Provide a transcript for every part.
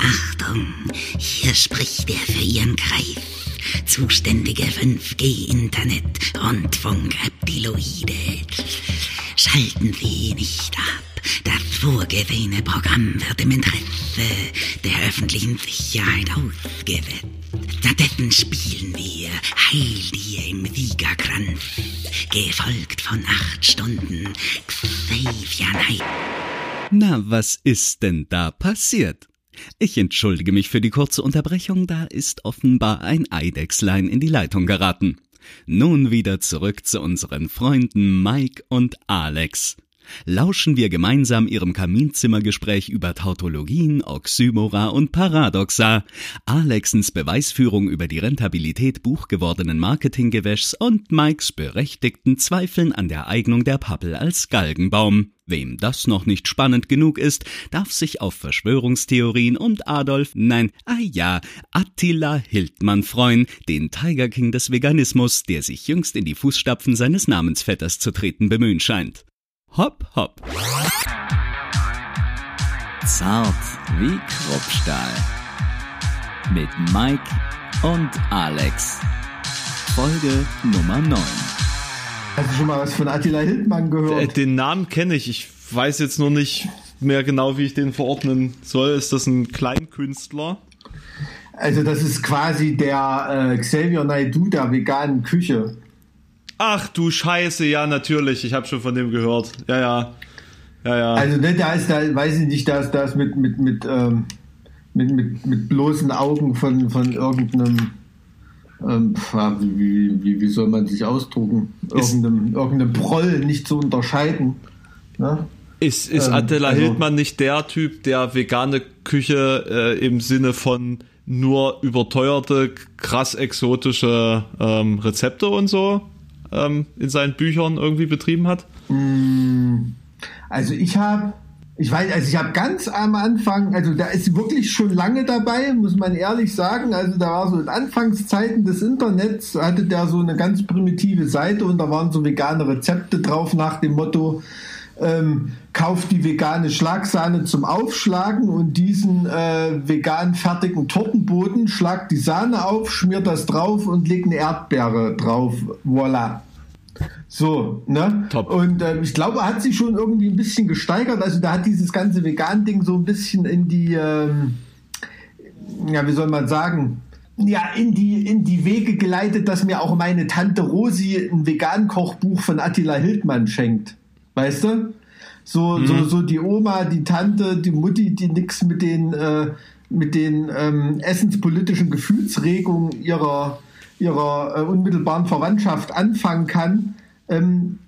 Achtung, hier spricht der für Ihren Greif zuständige 5G-Internet, Rundfunk, Reptiloide. Schalten Sie nicht ab. Das vorgesehene Programm wird im Interesse der öffentlichen Sicherheit ausgesetzt. Stattdessen spielen wir Heil dir im Siegerkranz, gefolgt von acht Stunden Xavier Night. Na, was ist denn da passiert? Ich entschuldige mich für die kurze Unterbrechung, da ist offenbar ein Eidechslein in die Leitung geraten. Nun wieder zurück zu unseren Freunden Mike und Alex. Lauschen wir gemeinsam ihrem Kaminzimmergespräch über Tautologien, Oxymora und Paradoxa, Alexens Beweisführung über die Rentabilität buchgewordenen Marketinggewäschs und Mikes berechtigten Zweifeln an der Eignung der Pappel als Galgenbaum. Wem das noch nicht spannend genug ist, darf sich auf Verschwörungstheorien und Adolf, nein, ah ja, Attila Hildmann freuen, den Tiger King des Veganismus, der sich jüngst in die Fußstapfen seines Namensvetters zu treten bemühen scheint. Hopp, hopp. Zart wie Kruppstahl. Mit Mike und Alex. Folge Nummer 9. Hast du schon mal was von Attila Hildmann gehört? Äh, Den Namen kenne ich. Ich weiß jetzt nur nicht mehr genau, wie ich den verordnen soll. Ist das ein Kleinkünstler? Also das ist quasi der äh, Xavier Naidoo der veganen Küche. Ach du Scheiße, ja, natürlich. Ich habe schon von dem gehört. Ja, ja. Ja, ja. Also ne, da ist da, weiß ich nicht, da ist das mit mit mit, ähm, mit mit mit bloßen Augen von von irgendeinem ähm, wie, wie, wie soll man sich ausdrucken? Irgendeinem, irgendeinem Proll nicht zu unterscheiden. Ne? Ist, ist Ähm, Attila also- Hildmann nicht der Typ, der vegane Küche äh, im Sinne von nur überteuerte, krass exotische ähm, Rezepte und so ähm, in seinen Büchern irgendwie betrieben hat? Also ich habe, ich weiß, also ich habe ganz am Anfang, also da ist wirklich schon lange dabei, muss man ehrlich sagen. Also da war so in Anfangszeiten des Internets, hatte der so eine ganz primitive Seite und da waren so vegane Rezepte drauf nach dem Motto, ähm, kauft die vegane Schlagsahne zum Aufschlagen und diesen äh, vegan fertigen Tortenboden, schlagt die Sahne auf, schmiert das drauf und legt eine Erdbeere drauf. Voila. So, ne? Top. Und ähm, ich glaube, er hat sich schon irgendwie ein bisschen gesteigert. Also da hat dieses ganze Vegan-Ding so ein bisschen in die, ähm, ja, wie soll man sagen, ja, in die, in die Wege geleitet, dass mir auch meine Tante Rosi ein Vegan-Kochbuch von Attila Hildmann schenkt. Weißt du? So, so, so die Oma, die Tante, die Mutti, die nix mit den, äh, mit den ähm, essenspolitischen Gefühlsregungen ihrer, ihrer äh, unmittelbaren Verwandtschaft anfangen kann, ähm,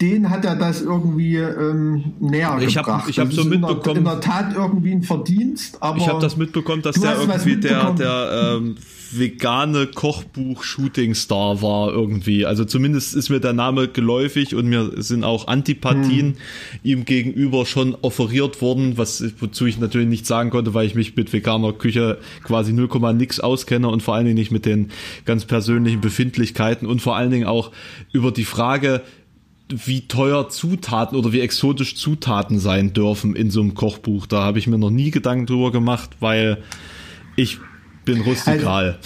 den hat er das irgendwie ähm, näher Ich hab- gebracht. ich hab Das so ist in der- mitbekommen- In der Tat irgendwie ein Verdienst, aber. Ich habe das mitbekommen, dass der irgendwie der, mitbekommen. der ähm, vegane Kochbuch-Shooting-Star war irgendwie. Also zumindest ist mir der Name geläufig und mir sind auch Antipathien Hm. ihm gegenüber schon offeriert worden, was wozu ich natürlich nicht sagen konnte, weil ich mich mit veganer Küche quasi 0, nix auskenne und vor allen Dingen nicht mit den ganz persönlichen Befindlichkeiten und vor allen Dingen auch über die Frage, wie teuer Zutaten oder wie exotisch Zutaten sein dürfen in so einem Kochbuch. Da habe ich mir noch nie Gedanken drüber gemacht, weil ich bin rustikal.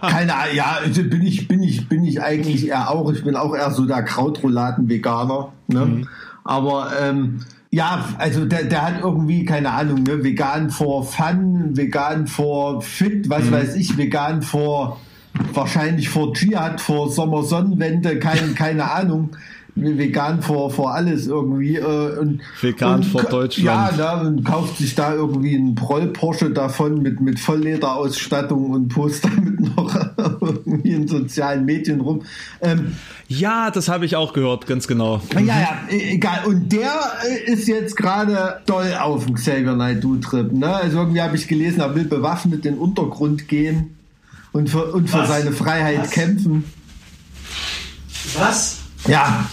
Keine Ahnung, ja, also bin ich, bin ich, bin ich eigentlich eher auch. Ich bin auch eher so der Krautrouladen-Veganer. Ne? Mhm. Aber ähm, ja, also der, der hat irgendwie, keine Ahnung, ne, vegan for Fun, vegan for Fit, Mhm. was weiß ich, vegan for wahrscheinlich vor Dschihad, vor Sommersonnenwende, kein, keine Ahnung. Vegan vor, vor alles irgendwie. Äh, und, Vegan und, vor Deutschland. Ja, ne, und kauft sich da irgendwie einen Proll Porsche davon mit, mit Volllederausstattung und postet damit noch irgendwie in sozialen Medien rum. Ähm, Ja, das habe ich auch gehört, ganz genau. ja, ja, e- egal. Und der äh, ist jetzt gerade doll auf dem Xavier Naidoo-Trip. Ne? Also irgendwie habe ich gelesen, er will bewaffnet in den Untergrund gehen und für, und für Was? seine Freiheit kämpfen. Was? Ja,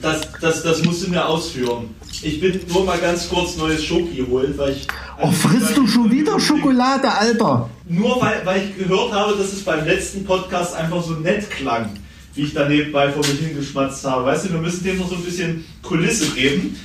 Das, das, das musst du mir ausführen. Ich bin nur mal ganz kurz neues Schoki holen, weil ich. oh, frisst du schon wieder Schokolade, Alter? Nur weil, weil ich gehört habe, dass es beim letzten Podcast einfach so nett klang. Wie ich da nebenbei vor mich hingeschmatzt habe. Weißt du, wir müssen dem noch so ein bisschen Kulisse geben.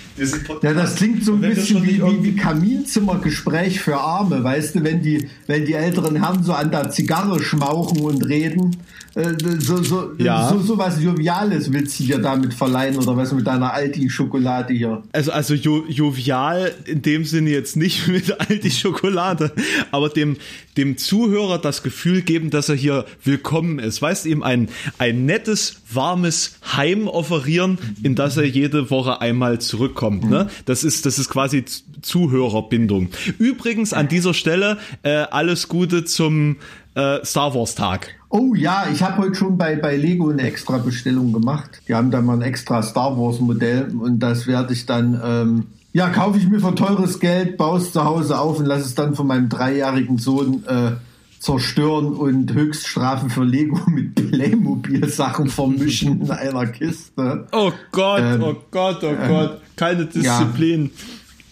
Ja, das klingt so ein bisschen wie, wie, wie Kaminzimmergespräch für Arme, weißt du, wenn die, wenn die älteren Herren so an der Zigarre schmauchen und reden. Äh, so, so, ja. so, so was Joviales willst du dir damit verleihen oder was mit deiner Alti-Schokolade hier? Also, also jo, jovial in dem Sinne jetzt nicht mit Alti-Schokolade, aber dem, dem Zuhörer das Gefühl geben, dass er hier willkommen ist. Weißt du, ihm ein, ein nettes, warmes Heim offerieren, in das er jede Woche einmal zurückkommt. Ne? Das ist, das ist quasi Zuhörerbindung. Übrigens an dieser Stelle äh, alles Gute zum äh, Star Wars Tag. Oh ja, ich habe heute schon bei, bei Lego eine extra Bestellung gemacht. Die haben da mal ein extra Star Wars Modell und das werde ich dann, ähm, ja, kaufe ich mir für teures Geld, baue es zu Hause auf und lasse es dann von meinem dreijährigen Sohn äh, zerstören und Höchststrafen für Lego mit Playmobil-Sachen vermischen in einer Kiste. Oh Gott, ähm, oh Gott, oh ähm, Gott, keine Disziplin.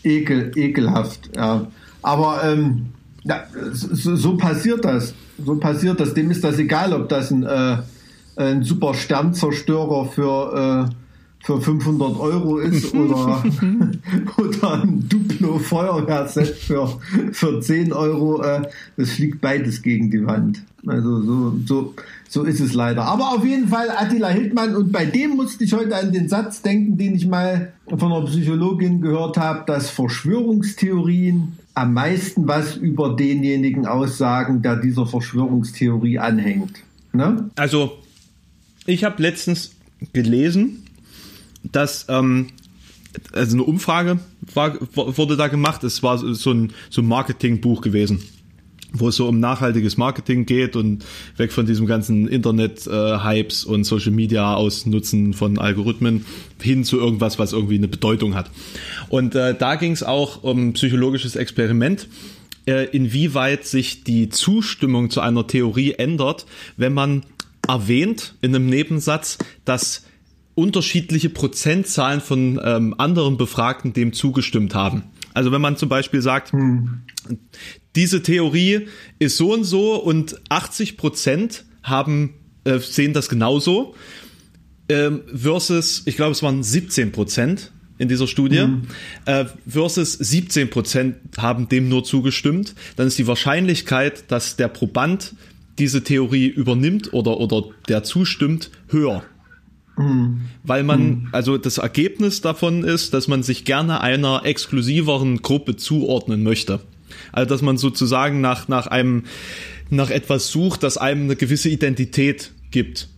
Ja, ekel, ekelhaft, ja. Aber ähm, ja, so, so passiert das so passiert das. Dem ist das egal, ob das ein, äh, ein super Sternzerstörer für, äh, für 500 Euro ist oder, oder ein Duplo Feuerwehrset für, für 10 Euro. Äh, das fliegt beides gegen die Wand. Also so, so, so ist es leider. Aber auf jeden Fall Attila Hildmann und bei dem musste ich heute an den Satz denken, den ich mal von einer Psychologin gehört habe, dass Verschwörungstheorien am meisten was über denjenigen aussagen, der dieser Verschwörungstheorie anhängt. Ne? Also, ich habe letztens gelesen, dass ähm, also eine Umfrage war, wurde da gemacht. Es war so ein, so ein Marketingbuch gewesen wo es so um nachhaltiges Marketing geht und weg von diesem ganzen Internet-Hypes äh, und Social Media Ausnutzen von Algorithmen hin zu irgendwas, was irgendwie eine Bedeutung hat. Und äh, da ging es auch um psychologisches Experiment, äh, inwieweit sich die Zustimmung zu einer Theorie ändert, wenn man erwähnt in einem Nebensatz, dass unterschiedliche Prozentzahlen von ähm, anderen Befragten dem zugestimmt haben. Also wenn man zum Beispiel sagt, hm diese Theorie ist so und so und 80 Prozent haben äh, sehen das genauso ähm, versus ich glaube es waren 17 Prozent in dieser Studie mhm. äh, versus 17 Prozent haben dem nur zugestimmt dann ist die Wahrscheinlichkeit dass der Proband diese Theorie übernimmt oder oder der zustimmt höher mhm. weil man mhm. also das Ergebnis davon ist dass man sich gerne einer exklusiveren Gruppe zuordnen möchte also dass man sozusagen nach, nach einem, nach etwas sucht, das einem eine gewisse Identität gibt.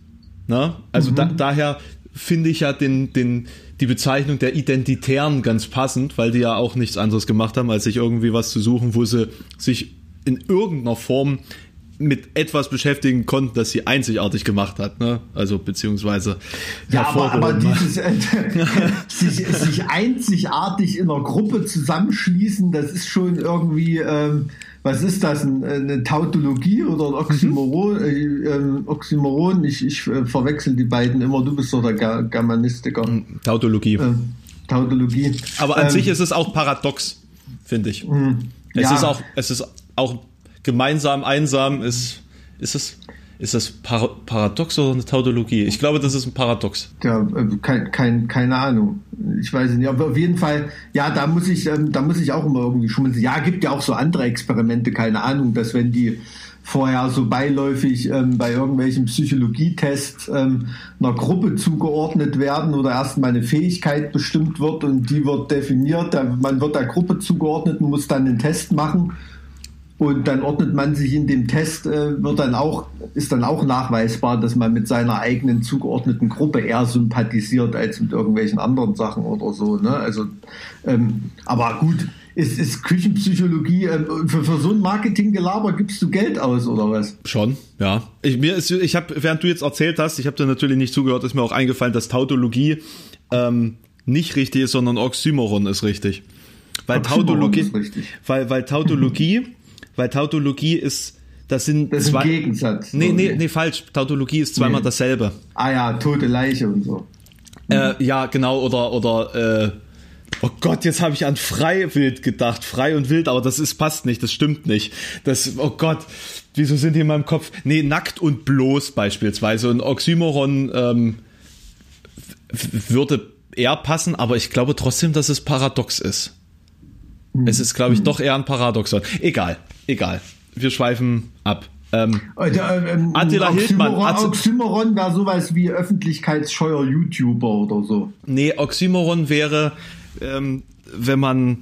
Ne? Also mhm. da, daher finde ich ja den, den, die Bezeichnung der Identitären ganz passend, weil die ja auch nichts anderes gemacht haben, als sich irgendwie was zu suchen, wo sie sich in irgendeiner Form mit etwas beschäftigen konnten, das sie einzigartig gemacht hat, ne? Also beziehungsweise ja, aber, aber dieses äh, sich, sich einzigartig in einer Gruppe zusammenschließen, das ist schon irgendwie ähm, was ist das, eine Tautologie oder ein Oxymoron? Mhm. Äh, ähm, Oxymoron, ich, ich äh, verwechsel die beiden immer, du bist doch der Germanistiker. Tautologie. Äh, Tautologie. Aber an ähm, sich ist es auch paradox, finde ich. Mh, es ja. ist auch, es ist auch gemeinsam einsam ist, ist es, ist das Par Paradox oder eine Tautologie? Ich glaube, das ist ein Paradox. Ja, äh, kein, kein, keine Ahnung. Ich weiß nicht. Aber auf jeden Fall, ja, da muss ich, ähm, da muss ich auch immer irgendwie schmunzeln. Ja, gibt ja auch so andere Experimente, keine Ahnung, dass wenn die vorher so beiläufig ähm, bei irgendwelchen Psychologietests ähm, einer Gruppe zugeordnet werden oder erstmal eine Fähigkeit bestimmt wird und die wird definiert. Man wird der Gruppe zugeordnet und muss dann einen Test machen und dann ordnet man sich in dem Test, äh, wird dann auch, ist dann auch nachweisbar, dass man mit seiner eigenen zugeordneten Gruppe eher sympathisiert als mit irgendwelchen anderen Sachen oder so. Ne? Also, ähm, aber gut, ist, ist Küchenpsychologie, äh, für, für so ein Marketinggelaber gibst du Geld aus oder was? Schon, ja. Ich, mir ist, ich habe, während du jetzt erzählt hast, ich habe dir natürlich nicht zugehört, ist mir auch eingefallen, dass Tautologie ähm, nicht richtig ist, sondern Oxymoron ist richtig. Weil Oxymoron Tautologie, weil, weil Tautologie weil Tautologie ist, das sind das ist zwei. Ein Gegensatz. Nee, nee, nee, falsch. Tautologie ist zweimal nee. dasselbe. Ah ja, tote Leiche und so. Äh, ja, genau, oder, oder, äh, Oh Gott, jetzt habe ich an Freiwild gedacht. Frei und wild, aber das ist passt nicht, das stimmt nicht. Das, oh Gott, wieso sind die in meinem Kopf? Nee, nackt und bloß beispielsweise. Und Oxymoron ähm, würde eher passen, aber ich glaube trotzdem, dass es paradox ist. Es ist, glaube ich, doch eher ein Paradoxon. Egal, egal. Wir schweifen ab. Ähm, Äh, der, ähm, Attila Hildmann, Oxymoron, Oxymoron wäre sowas wie öffentlichkeitsscheuer YouTuber oder so. nee, Oxymoron wäre, ähm, wenn man.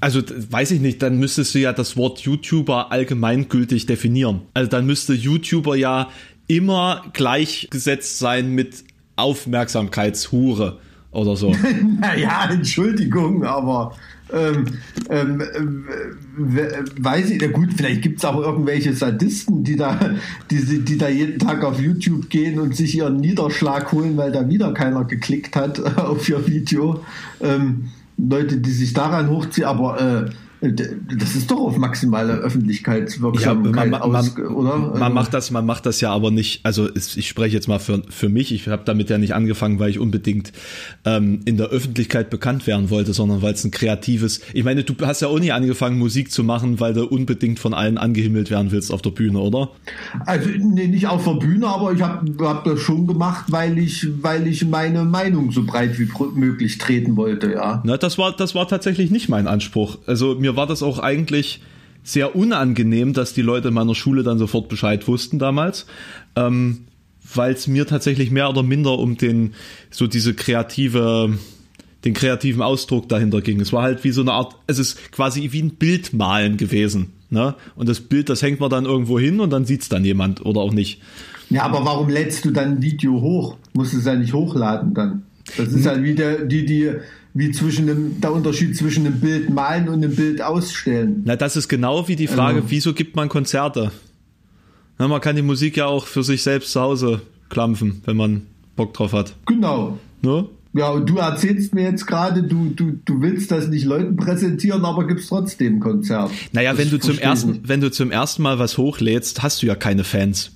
Also weiß ich nicht, dann müsstest du ja das Wort YouTuber allgemeingültig definieren. Also dann müsste YouTuber ja immer gleichgesetzt sein mit Aufmerksamkeitshure oder so. Naja, Entschuldigung, aber ähm, ähm, äh, weiß ich, na gut, vielleicht gibt es auch irgendwelche Sadisten, die da, die, die da jeden Tag auf YouTube gehen und sich ihren Niederschlag holen, weil da wieder keiner geklickt hat auf ihr Video. Ähm, Leute, die sich daran hochziehen, aber äh, das ist doch auf maximale Ja, Öffentlichkeitswirksamkeit man, aus, man, oder? man macht das, man macht das ja aber nicht. Also ich spreche jetzt mal für, für mich. Ich habe damit ja nicht angefangen, weil ich unbedingt ähm, in der Öffentlichkeit bekannt werden wollte, sondern weil es ein kreatives. Ich meine, du hast ja auch nie angefangen, Musik zu machen, weil du unbedingt von allen angehimmelt werden willst auf der Bühne, oder? Also nee, nicht auf der Bühne, aber ich habe hab das schon gemacht, weil ich, weil ich meine Meinung so breit wie möglich treten wollte, ja. Na, das war, das war tatsächlich nicht mein Anspruch. Also mir war das auch eigentlich sehr unangenehm, dass die Leute in meiner Schule dann sofort Bescheid wussten damals, ähm, weil es mir tatsächlich mehr oder minder um den so diese kreative den kreativen Ausdruck dahinter ging. Es war halt wie so eine Art, es ist quasi wie ein Bildmalen gewesen. Ne? Und das Bild, das hängt man dann irgendwo hin und dann sieht's dann jemand oder auch nicht. Ja, aber warum lädst du dann ein Video hoch? Musst es ja nicht hochladen dann. Das ist halt wie der, die, die, wie zwischen dem, der Unterschied zwischen einem Bild malen und einem Bild ausstellen. Na, das ist genau wie die Frage, wieso gibt man Konzerte? Na, man kann die Musik ja auch für sich selbst zu Hause klampfen, wenn man Bock drauf hat. Genau. Ne? Ja, und du erzählst mir jetzt gerade, du, du, du willst das nicht Leuten präsentieren, aber gibst trotzdem ein Konzert. Naja, Das wenn du zum ersten, nicht. wenn du zum ersten Mal was hochlädst, hast du ja keine Fans.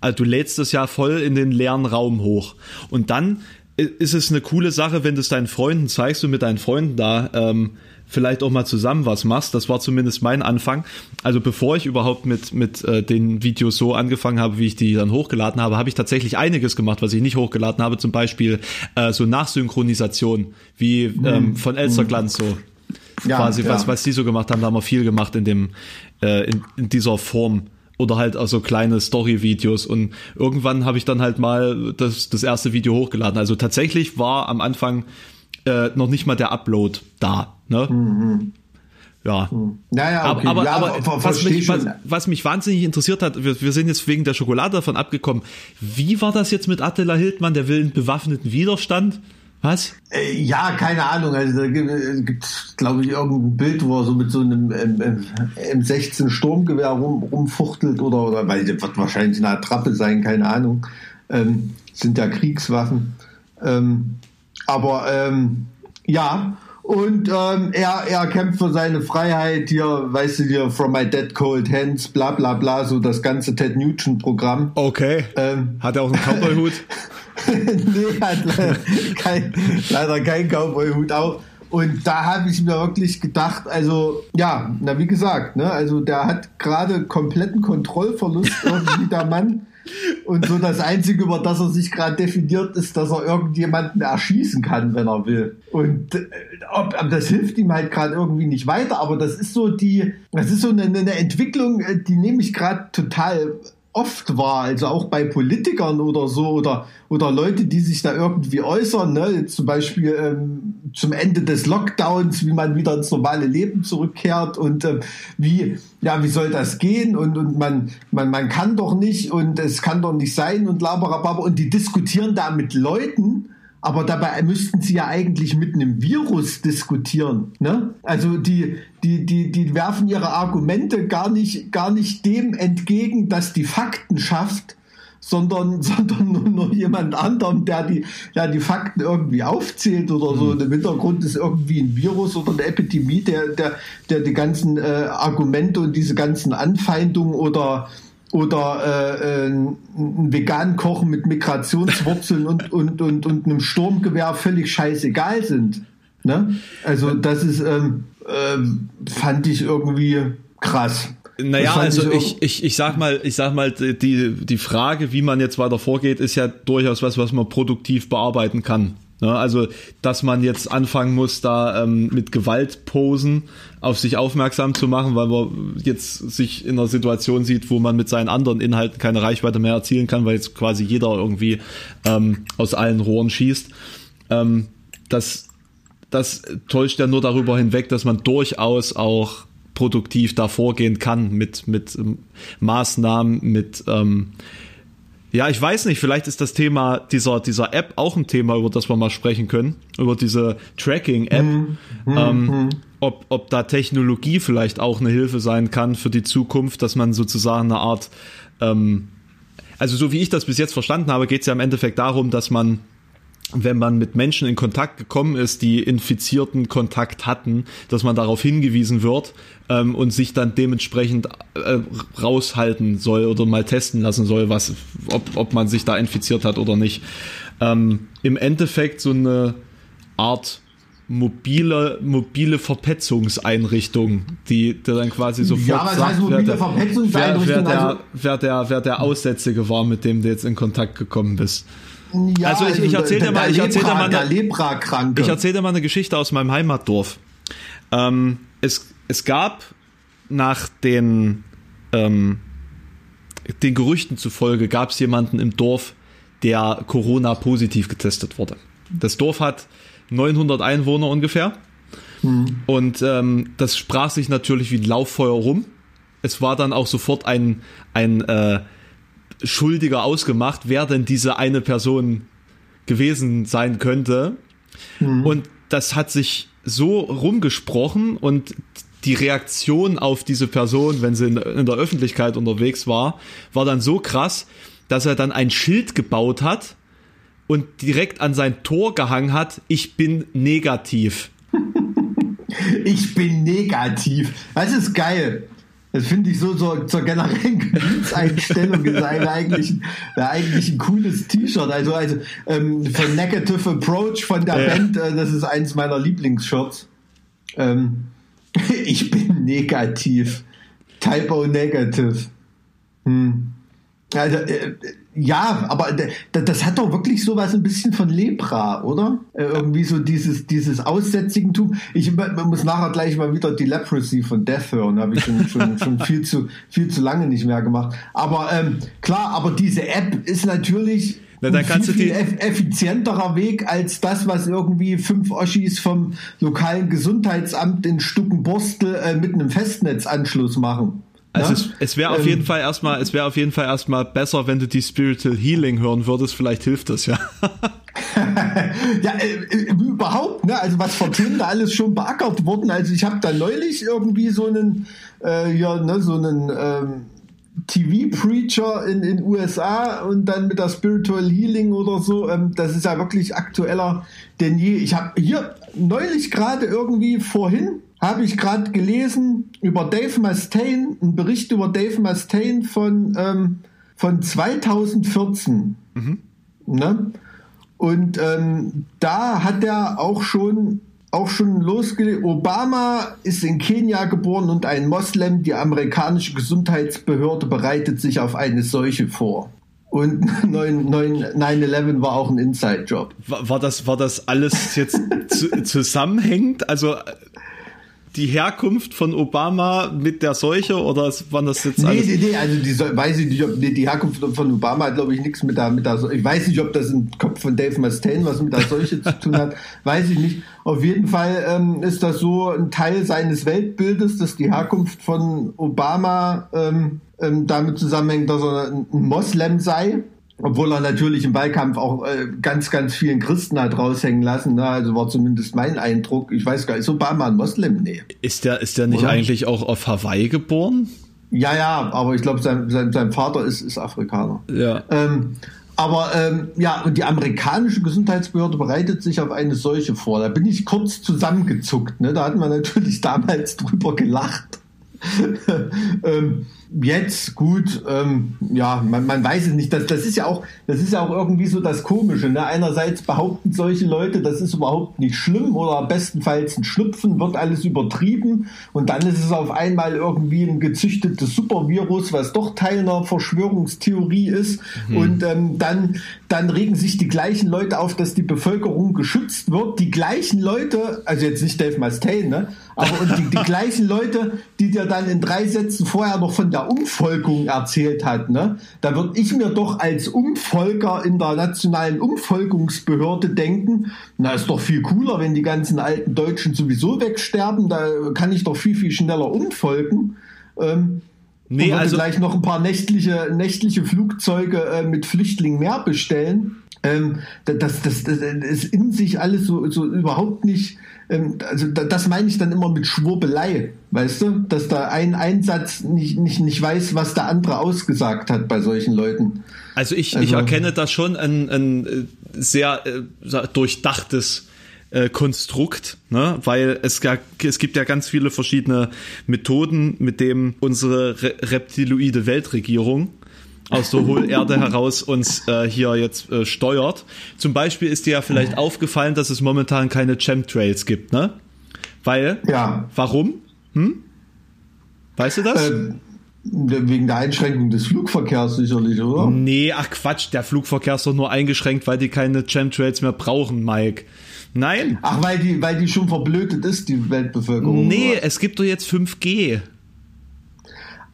Also du lädst es ja voll in den leeren Raum hoch. Und dann ist es eine coole Sache, wenn du es deinen Freunden zeigst und mit deinen Freunden da ähm, vielleicht auch mal zusammen was machst. Das war zumindest mein Anfang. Also bevor ich überhaupt mit, mit äh, den Videos so angefangen habe, wie ich die dann hochgeladen habe, habe ich tatsächlich einiges gemacht, was ich nicht hochgeladen habe. Zum Beispiel äh, so Nachsynchronisation, wie ähm, von Elsterglanz so Ja, quasi, ja. was, was die so gemacht haben, da haben wir viel gemacht in dem, äh, in, in dieser Form. Oder halt also kleine Story-Videos und irgendwann habe ich dann halt mal das, das erste Video hochgeladen. Also tatsächlich war am Anfang äh, noch nicht mal der Upload da. Ne? Ja. Naja, Aber, okay. aber, aber ver- was, mich, was, was mich wahnsinnig interessiert hat, wir, wir sind jetzt wegen der Schokolade davon abgekommen. Wie war das jetzt mit Attila Hildmann? Der will einen bewaffneten Widerstand? Was? Äh, Ja, keine Ahnung. Also da gibt es, glaube ich, irgendein Bild, wo er so mit so einem ähm, ähm, M16 Sturmgewehr rum, rumfuchtelt oder, oder weil das wird wahrscheinlich eine Attrappe sein, keine Ahnung. Ähm, sind ja Kriegswaffen. Ähm, aber ähm, ja, und ähm, er, er kämpft für seine Freiheit hier, weißt du hier, From My Dead Cold Hands, bla bla bla, so das ganze Ted Nugent-Programm. Okay. Ähm, Hat er auch einen Cowboy-Hut? nee, hat leider kein, leider kein Cowboy-Hut auf. Und da habe ich mir wirklich gedacht, also ja, na wie gesagt, ne, also der hat gerade kompletten Kontrollverlust irgendwie der Mann. Und so das Einzige, über das er sich gerade definiert, ist, dass er irgendjemanden erschießen kann, wenn er will. Und äh, ob, das hilft ihm halt gerade irgendwie nicht weiter, aber das ist so die, das ist so eine, eine Entwicklung, äh, die nehme ich gerade total oft wahr, also auch bei Politikern oder so oder, oder Leute, die sich da irgendwie äußern, ne? Zum Beispiel ähm, zum Ende des Lockdowns, wie man wieder ins normale Leben zurückkehrt und ähm, wie, ja, wie soll das gehen und, und man, man, man kann doch nicht und es kann doch nicht sein und laberababa und die diskutieren da mit Leuten, aber dabei müssten sie ja eigentlich mit einem Virus diskutieren. Ne? Also die, die, die, die werfen ihre Argumente gar nicht, gar nicht dem entgegen, dass die Fakten schafft, sondern, sondern nur, nur jemand anderem, der die, der die Fakten irgendwie aufzählt oder so. Und im Hintergrund ist irgendwie ein Virus oder eine Epidemie, der, der, der die ganzen äh, Argumente und diese ganzen Anfeindungen oder oder äh, ein, ein vegan Kochen mit Migrationswurzeln und, und, und, und einem Sturmgewehr völlig scheißegal sind. Ne? Also das ist, ähm, ähm, fand ich irgendwie krass. Naja, also ich, ich, ich sag mal, ich sag mal, die, die Frage, wie man jetzt weiter vorgeht, ist ja durchaus was, was man produktiv bearbeiten kann. Ne? Also, dass man jetzt anfangen muss, da ähm, mit Gewaltposen auf sich aufmerksam zu machen, weil man jetzt sich in einer Situation sieht, wo man mit seinen anderen Inhalten keine Reichweite mehr erzielen kann, weil jetzt quasi jeder irgendwie ähm, aus allen Rohren schießt. Ähm, das, das täuscht ja nur darüber hinweg, dass man durchaus auch produktiv da vorgehen kann mit, mit ähm, Maßnahmen, mit ähm, ja, ich weiß nicht, vielleicht ist das Thema dieser, dieser App auch ein Thema, über das wir mal sprechen können, über diese Tracking-App. Mhm. Ähm, mhm. ob, ob da Technologie vielleicht auch eine Hilfe sein kann für die Zukunft, dass man sozusagen eine Art, ähm, also so wie ich das bis jetzt verstanden habe, geht es ja im Endeffekt darum, dass man wenn man mit Menschen in Kontakt gekommen ist, die infizierten Kontakt hatten, dass man darauf hingewiesen wird ähm, und sich dann dementsprechend äh, raushalten soll oder mal testen lassen soll, was, ob, ob man sich da infiziert hat oder nicht. Ähm, Im Endeffekt so eine Art mobile, mobile Verpetzungseinrichtung, die, die dann quasi sofort ja, was sagt, heißt mobile wer, Verpetzungseinrichtung? Wer, wer, der, also wer, der, wer der Aussätzige war, mit dem du jetzt in Kontakt gekommen bist. Ja, also ich, ich also erzähle dir mal, ich erzähl dir mal eine, ich erzähl dir mal eine Geschichte aus meinem Heimatdorf. Ähm, es, es gab nach den, ähm, den Gerüchten zufolge gab es jemanden im Dorf, der Corona positiv getestet wurde. Das Dorf hat 900 Einwohner ungefähr. Hm. Und ähm, das sprach sich natürlich wie ein Lauffeuer rum. Es war dann auch sofort ein, ein äh, Schuldiger ausgemacht, wer denn diese eine Person gewesen sein könnte. Mhm. Und das hat sich so rumgesprochen und die Reaktion auf diese Person, wenn sie in, in, der Öffentlichkeit unterwegs war, war dann so krass, dass er dann ein Schild gebaut hat und direkt an sein Tor gehangen hat, ich bin negativ. ich bin negativ. Das ist geil. Das finde ich so, so zur generellen Gemütseinstellung ist eigentlich, eigentlich ein cooles T-Shirt. Also, also ähm, von Negative Approach von der ja. Band, äh, das ist eins meiner Lieblingsshirts. Ähm, ich bin negativ. Typo negative. Hm. Also, äh, ja, aber das hat doch wirklich sowas ein bisschen von Lepra, oder? Äh, irgendwie so dieses, dieses Aussätzigentum. Ich muss nachher gleich mal wieder die Leprosy von Death hören. Habe ich schon, schon, schon viel, zu, viel zu lange nicht mehr gemacht. Aber ähm, klar, aber diese App ist natürlich na, dann kannst viel, du viel effizienterer Weg als das, was irgendwie fünf Oschis vom lokalen Gesundheitsamt in Stuckenborstel äh, mit einem Festnetzanschluss machen. Also ja? es, es wäre auf ähm, jeden Fall erstmal, es wäre auf jeden Fall erstmal besser, wenn du die Spiritual Healing hören würdest. Vielleicht hilft das ja. ja, äh, äh, überhaupt, ne? Also was vor Themen da alles schon beackert worden. Also ich habe da neulich irgendwie so einen, äh, ja, ne, so einen ähm, TV-Preacher in den USA und dann mit der Spiritual Healing oder so. Ähm, das ist ja wirklich aktueller denn je. Ich habe hier neulich gerade irgendwie vorhin habe ich gerade gelesen über Dave Mustaine, einen Bericht über Dave Mustaine von, ähm, von 2014. Mhm. Ne? Und ähm, da hat er auch schon auch schon losgelegt. Obama ist in Kenia geboren und ein Moslem. Die amerikanische Gesundheitsbehörde bereitet sich auf eine Seuche vor. Und 9-11 war auch ein Inside-Job. War, war, das, war das alles jetzt zu, zusammenhängend? Also die Herkunft von Obama mit der Seuche oder waren das jetzt alles? Nee, nee, nee, also die, weiß ich nicht, ob nee, die Herkunft von Obama hat, glaube ich, nichts mit der, mit der Seuche. Ich weiß nicht, ob das im Kopf von Dave Mustaine was mit der Seuche zu tun hat, weiß ich nicht. Auf jeden Fall ähm, ist das so ein Teil seines Weltbildes, dass die Herkunft von Obama ähm, ähm, damit zusammenhängt, dass er ein Moslem sei obwohl er natürlich im Wahlkampf auch äh, ganz, ganz vielen Christen hat raushängen lassen. Ne? Also war zumindest mein Eindruck. Ich weiß gar nicht, ist Obama ein Moslem? Nee. Ist der, ist der nicht Oder? eigentlich auch auf Hawaii geboren? Ja, ja, aber ich glaube, sein, sein, sein Vater ist, ist Afrikaner. Ja. Ähm, aber ähm, ja, und die amerikanische Gesundheitsbehörde bereitet sich auf eine solche vor. Da bin ich kurz zusammengezuckt. Ne? Da hat man natürlich damals drüber gelacht. ähm, jetzt gut, ähm, ja, man, man weiß es nicht. Das, das ist ja auch, das ist ja auch irgendwie so das Komische. Ne? Einerseits behaupten solche Leute, das ist überhaupt nicht schlimm oder bestenfalls ein Schlüpfen, wird alles übertrieben und dann ist es auf einmal irgendwie ein gezüchtetes Supervirus, was doch Teil einer Verschwörungstheorie ist. Mhm. Und ähm, dann, dann regen sich die gleichen Leute auf, dass die Bevölkerung geschützt wird. Die gleichen Leute, also jetzt nicht Dave Mustaine, ne? aber und die, die gleichen Leute, die dir dann in drei Sätzen vorher noch von der Umvolkung erzählt hat, ne? da würde ich mir doch als Umvolker in der nationalen Umvolkungsbehörde denken, na ist doch viel cooler, wenn die ganzen alten Deutschen sowieso wegsterben, da kann ich doch viel, viel schneller umvolken. Ähm, Nee, und also gleich noch ein paar nächtliche, nächtliche Flugzeuge äh, mit Flüchtlingen mehr bestellen. Ähm, das, das, das, ist in sich alles so, so überhaupt nicht ähm, also das meine ich dann immer mit Schwurbelei, weißt du, dass da ein Einsatz nicht, nicht, nicht weiß, was der andere ausgesagt hat bei solchen Leuten. Also ich, also, ich erkenne da schon ein, ein äh, sehr äh, durchdachtes äh, Konstrukt, ne? weil es, es gibt ja ganz viele verschiedene Methoden, mit dem unsere Re reptiloide Weltregierung aus der Hohlerde heraus uns äh, hier jetzt äh, steuert. Zum Beispiel ist dir ja vielleicht aufgefallen, dass es momentan keine Chemtrails gibt, ne? Weil, ja. warum? Hm? Weißt du das? Ähm, wegen der Einschränkung des Flugverkehrs sicherlich, oder? Nee, ach Quatsch, der Flugverkehr ist doch nur eingeschränkt, weil die keine Chemtrails mehr brauchen, Mike. Nein. Ach, weil die, weil die schon verblödet ist, die Weltbevölkerung. Nee, oder? es gibt doch jetzt 5G.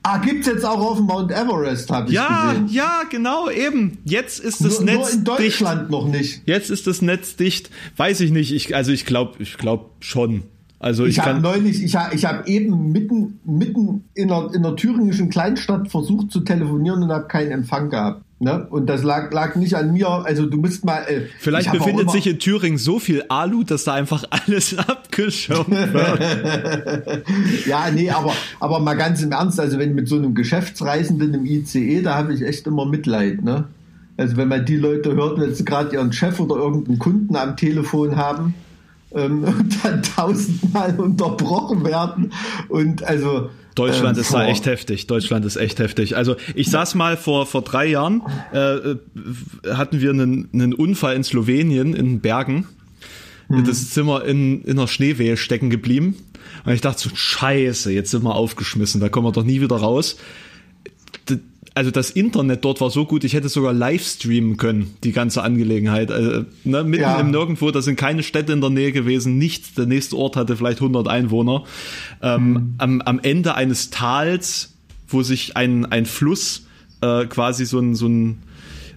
Ah, gibt's jetzt auch auf dem Mount Everest, habe ich ja, gesehen. Ja, genau, eben. Jetzt ist das nur, Netz nur in Deutschland dicht. noch nicht. Jetzt ist das Netz dicht. Weiß ich nicht. Ich, also ich glaube, ich glaube schon. Also ich, ich habe neulich, ich habe ich hab eben mitten, mitten in einer, in einer thüringischen Kleinstadt versucht zu telefonieren und habe keinen Empfang gehabt. Ne? Und das lag, lag nicht an mir. Also du musst mal. Äh, Vielleicht befindet sich in Thüringen so viel Alu, dass da einfach alles abgeschirmt wird. ja, nee, aber, aber mal ganz im Ernst, also wenn mit so einem Geschäftsreisenden im ICE, da habe ich echt immer Mitleid. Ne? Also wenn man die Leute hört, wenn sie gerade ihren Chef oder irgendeinen Kunden am Telefon haben ähm, dann tausendmal unterbrochen werden. Und also Deutschland ähm, ist da echt heftig. Deutschland ist echt heftig. Also ich saß mal vor vor drei Jahren, äh hatten wir einen, einen Unfall in Slowenien in Bergen. Mhm. Das Zimmer in, in einer Schneewehe stecken geblieben. Und ich dachte so, scheiße, jetzt sind wir aufgeschmissen, da kommen wir doch nie wieder raus also das Internet dort war so gut, ich hätte sogar live streamen können, die ganze Angelegenheit. Also, ne, mitten ja. im Nirgendwo, da sind keine Städte in der Nähe gewesen, nichts. Der nächste Ort hatte vielleicht 100 Einwohner. Ähm, mhm. am, am Ende eines Tals, wo sich ein, ein Fluss äh, quasi so ein, so ein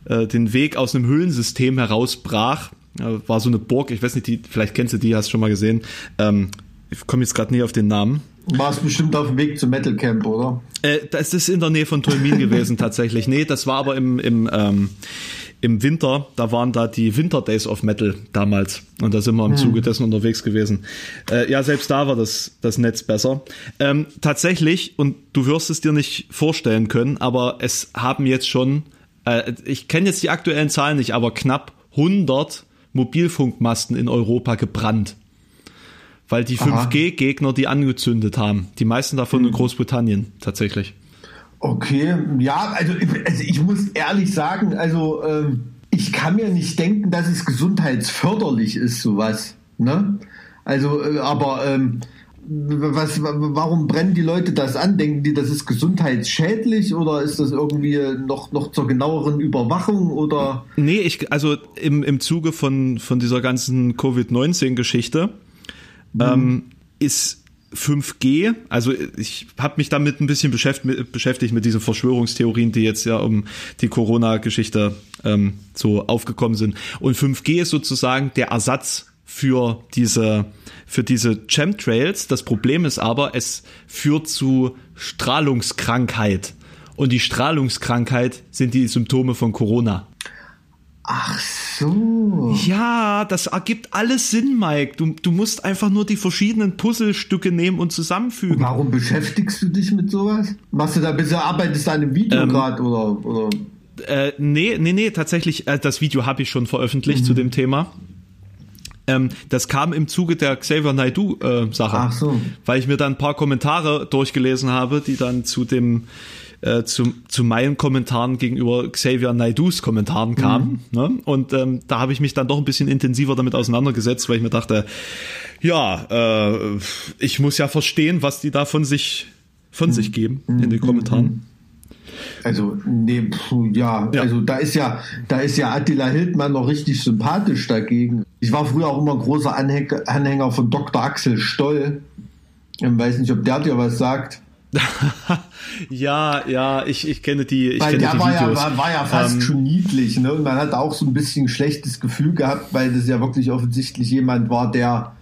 äh, den Weg aus einem Höhlensystem herausbrach, äh, war so eine Burg, ich weiß nicht, die, vielleicht kennst du die, hast du schon mal gesehen. Ähm, ich komme jetzt gerade nie auf den Namen. War es bestimmt auf dem Weg zum Metal Camp, oder? Äh, das ist in der Nähe von Tolmin gewesen tatsächlich. Nee, das war aber im, im, ähm, im Winter. Da waren da die Winter Days of Metal damals. Und da sind wir im hm. Zuge dessen unterwegs gewesen. Äh, ja, selbst da war das, das Netz besser. Ähm, tatsächlich, und du wirst es dir nicht vorstellen können, aber es haben jetzt schon, äh, ich kenne jetzt die aktuellen Zahlen nicht, aber knapp 100 Mobilfunkmasten in Europa gebrannt weil die 5G-Gegner die angezündet haben. Die meisten davon mhm. in Großbritannien tatsächlich. Okay, ja, also, also ich muss ehrlich sagen, also ähm, ich kann mir nicht denken, dass es gesundheitsförderlich ist, sowas. Ne? Also, äh, aber ähm, was, warum brennen die Leute das an? Denken die, das ist gesundheitsschädlich oder ist das irgendwie noch, noch zur genaueren Überwachung oder? Nee, ich, also im, im Zuge von, von dieser ganzen Covid-19-Geschichte mhm. ähm, ist 5G, also ich habe mich damit ein bisschen beschäftigt, beschäftigt mit diesen Verschwörungstheorien, die jetzt ja um die Corona-Geschichte ähm, so aufgekommen sind. Und 5G ist sozusagen der Ersatz für diese für diese Chemtrails. Das Problem ist aber, es führt zu Strahlungskrankheit. Und die Strahlungskrankheit sind die Symptome von Corona. Ach so. Ja, das ergibt alles Sinn, Mike. Du, du musst einfach nur die verschiedenen Puzzlestücke nehmen und zusammenfügen. Warum beschäftigst du dich mit sowas? Machst du da bisher arbeitest an einem Video ähm, gerade oder, oder? Äh, nee, nee, nee, tatsächlich, äh, das Video habe ich schon veröffentlicht mhm. zu dem Thema. Ähm, das kam im Zuge der Xavier Naidoo-Sache. Äh, Ach so. Weil ich mir dann ein paar Kommentare durchgelesen habe, die dann zu dem äh, zu, zu meinen Kommentaren gegenüber Xavier Naidus Kommentaren kam. Mhm. Ne? Und ähm, da habe ich mich dann doch ein bisschen intensiver damit auseinandergesetzt, weil ich mir dachte, ja, äh, ich muss ja verstehen, was die da von sich von mhm. sich geben in den Kommentaren. Mhm. Also, nee, ja, ja, also da ist ja, da ist ja Attila Hildmann noch richtig sympathisch dagegen. Ich war früher auch immer großer Anhänger, Anhänger von Dr. Axel Stoll. Ich weiß nicht, ob der dir was sagt. ja, ja, ich, ich kenne die. Ich weil kenne der die war, Videos. Ja, war, war ja fast ähm, schon niedlich, ne? Und man hat auch so ein bisschen ein schlechtes Gefühl gehabt, weil das ja wirklich offensichtlich jemand war, der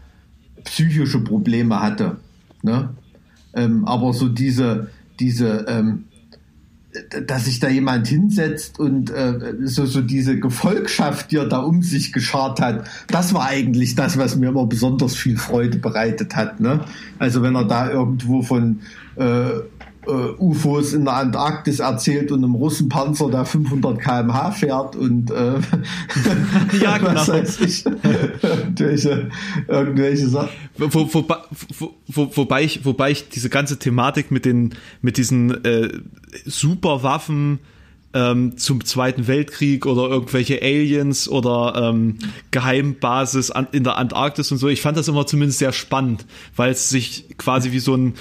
psychische Probleme hatte. Ne? Ähm, aber so diese, diese, ähm, dass sich da jemand hinsetzt und äh, so, so diese Gefolgschaft, die er da um sich geschart hat, das war eigentlich das, was mir immer besonders viel Freude bereitet hat. Ne? Also wenn er da irgendwo von äh, äh, UFOs in der Antarktis erzählt und einem Russenpanzer, der 500 km/h fährt und äh, ja, genau. was weiß ich, irgendwelche, irgendwelche Sachen. Wo, wo, wo, wobei, ich, wobei ich diese ganze Thematik mit, den, mit diesen äh, Superwaffen ähm, zum Zweiten Weltkrieg oder irgendwelche Aliens oder ähm, Geheimbasis an, in der Antarktis und so. Ich fand das immer zumindest sehr spannend, weil es sich quasi wie so ein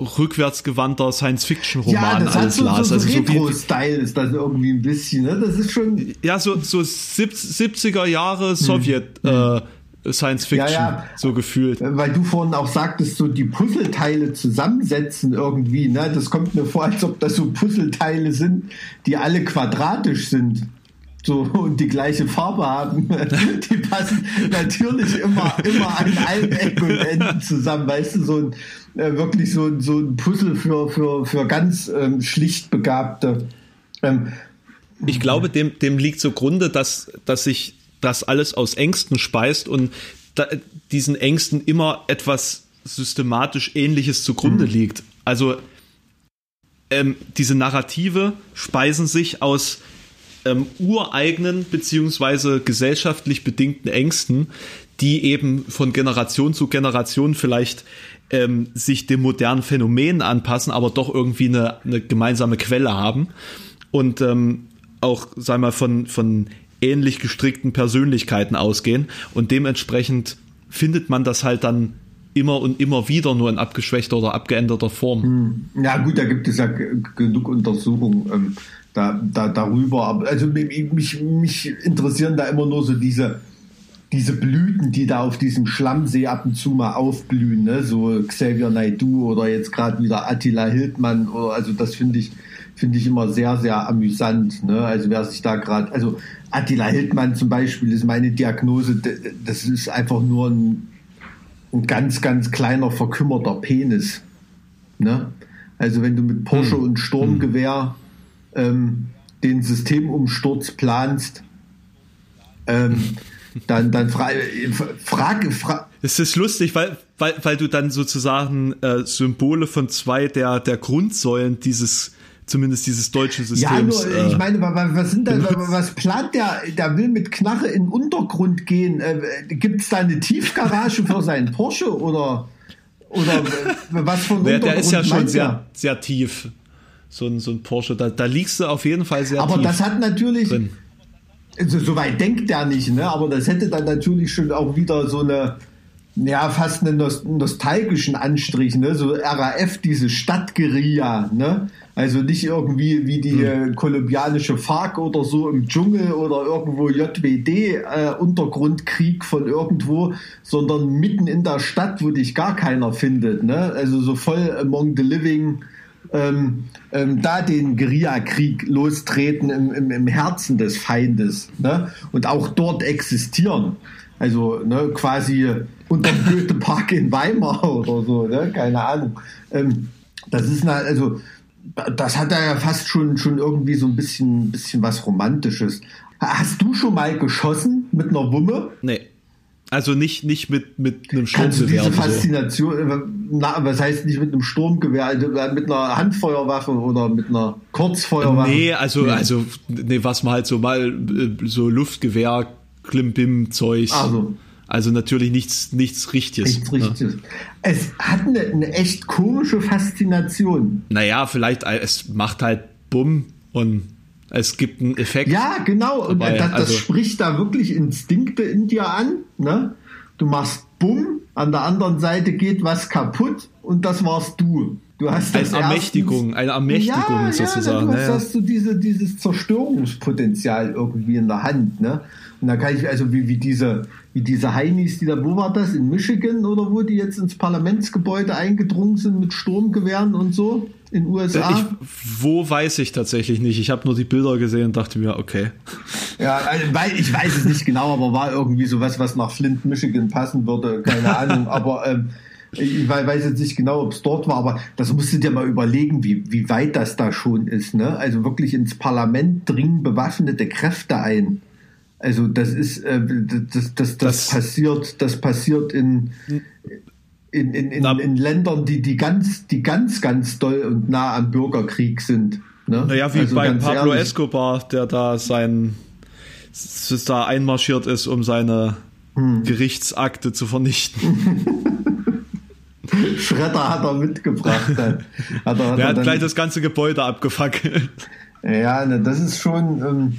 rückwärtsgewandter Science-Fiction-Roman ja, alles so, las. So, so also Retro-Style ist das irgendwie ein bisschen, ne? Das ist schon. Ja, so, so 70er Jahre Sowjet hm. äh, Science Fiction, ja, ja. so gefühlt. Weil du vorhin auch sagtest, so die Puzzleteile zusammensetzen irgendwie, ne? Das kommt mir vor, als ob das so Puzzleteile sind, die alle quadratisch sind so und die gleiche Farbe haben, die passen natürlich immer, immer an allen Ecken und Enden zusammen, weißt du, so ein äh, wirklich so, so ein Puzzle für, für, für ganz ähm, schlicht Begabte. Ähm, ich glaube, dem, dem liegt zugrunde, dass, dass sich das alles aus Ängsten speist und da, diesen Ängsten immer etwas systematisch Ähnliches zugrunde mhm. liegt. Also ähm, diese Narrative speisen sich aus ähm, ureigenen beziehungsweise gesellschaftlich bedingten Ängsten, die eben von Generation zu Generation vielleicht ähm, sich dem modernen Phänomen anpassen, aber doch irgendwie eine, eine gemeinsame Quelle haben und ähm, auch, sag mal, von, von ähnlich gestrickten Persönlichkeiten ausgehen und dementsprechend findet man das halt dann immer und immer wieder nur in abgeschwächter oder abgeänderter Form. Hm. Ja gut, da gibt es ja genug Untersuchungen ähm, da, da, darüber. Also mich, mich interessieren da immer nur so diese diese Blüten, die da auf diesem Schlammsee ab und zu mal aufblühen, ne? so Xavier Naidu oder jetzt gerade wieder Attila Hildmann, oder, also das finde ich, finde ich immer sehr, sehr amüsant. Ne? Also wer sich da gerade, also Attila Hildmann zum Beispiel ist meine Diagnose, das ist einfach nur ein, ein ganz, ganz kleiner verkümmerter Penis. Ne? Also wenn du mit Porsche hm. und Sturmgewehr ähm, den Systemumsturz planst, ähm, dann, dann frage frag, frag. Es ist lustig, weil, weil, weil du dann sozusagen äh, Symbole von zwei der, der Grundsäulen dieses zumindest dieses deutsche Systems. Ja, nur, äh, ich meine, was sind da, was plant der? Der will mit Knarre in den Untergrund gehen. Äh, Gibt es da eine Tiefgarage für seinen Porsche oder oder was von der, der ist ja schon sehr, sehr tief. So ein, so ein Porsche, da, da liegst du auf jeden Fall sehr Aber das hat natürlich, drin also, so weit denkt der nicht, ne? aber das hätte dann natürlich schon auch wieder so eine, ja, fast einen nostalgischen Anstrich, ne? so RAF, diese Stadtgeria, ne? also nicht irgendwie wie die hm. äh, kolumbianische FARC oder so im Dschungel oder irgendwo JWD, äh, Untergrundkrieg von irgendwo, sondern mitten in der Stadt, wo dich gar keiner findet, ne? also so voll among the living, ähm, ähm, da den Guerillakrieg lostreten im, im, im Herzen des Feindes ne? und auch dort existieren. Also ne, quasi unter dem Goethe-Park in Weimar oder so, ne? keine Ahnung. Ähm, das ist eine, also das hat da ja fast schon, schon irgendwie so ein bisschen, bisschen was Romantisches. Hast du schon mal geschossen mit einer Wumme? Nee. Also nicht, nicht mit, mit einem Sturmgewehr. Diese Faszination, so. Äh, na, was heißt nicht mit einem Sturmgewehr, also äh, mit einer Handfeuerwaffe oder mit einer Kurzfeuerwaffe? Nee, also, nee. also, nee, was man halt so mal, äh, so Luftgewehr, Klimbim-Zeugs. Also. Also natürlich nichts, nichts Richtiges. Nichts Richtiges. Ne? Es hat eine, eine echt komische Faszination. Naja, vielleicht, es macht halt Bumm und es gibt einen Effekt. Ja, genau. Und das, das also, spricht da wirklich Instinkte in dir an. Ne? Du machst Bumm, an der anderen Seite geht was kaputt und das warst du. Du hast eine Ermächtigung, erstens, eine Ermächtigung ja, sozusagen. Ja, du hast, ja. hast du diese, dieses Zerstörungspotenzial irgendwie in der Hand. Ne? Und da kann ich, also wie, wie diese, wie diese Heinis, die da, wo war das, in Michigan oder wo die jetzt ins Parlamentsgebäude eingedrungen sind mit Sturmgewehren und so in USA? Ich, wo weiß ich tatsächlich nicht. Ich habe nur die Bilder gesehen und dachte mir, okay. Ja, also, weil ich weiß es nicht genau, aber war irgendwie sowas, was nach Flint, Michigan passen würde, keine Ahnung. aber ähm, ich weiß jetzt nicht genau, ob es dort war, aber das musst du dir mal überlegen, wie, wie weit das da schon ist. Ne? Also wirklich ins Parlament dringen bewaffnete Kräfte ein. Also das ist äh, das, das, das, das, passiert, das passiert in, in, in, in, in, Ländern, die, die ganz, die ganz, ganz doll und nah am Bürgerkrieg sind. Ne? Naja, wie also bei Pablo ehrlich. Escobar, der da sein da einmarschiert ist, um seine hm. Gerichtsakte zu vernichten. Schredder hat er mitgebracht. Hat er, hat er, hat gleich das ganze Gebäude abgefackelt. Ja, ne, das ist schon, ähm,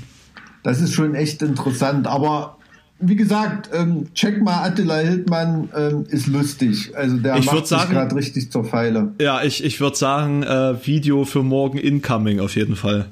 das ist schon echt interessant. Aber wie gesagt, ähm, check mal Attila Hildmann ähm, ist lustig. Also der ich macht sich gerade richtig zur Pfeile. Ja, ich, ich würde sagen, äh, Video für morgen incoming auf jeden Fall.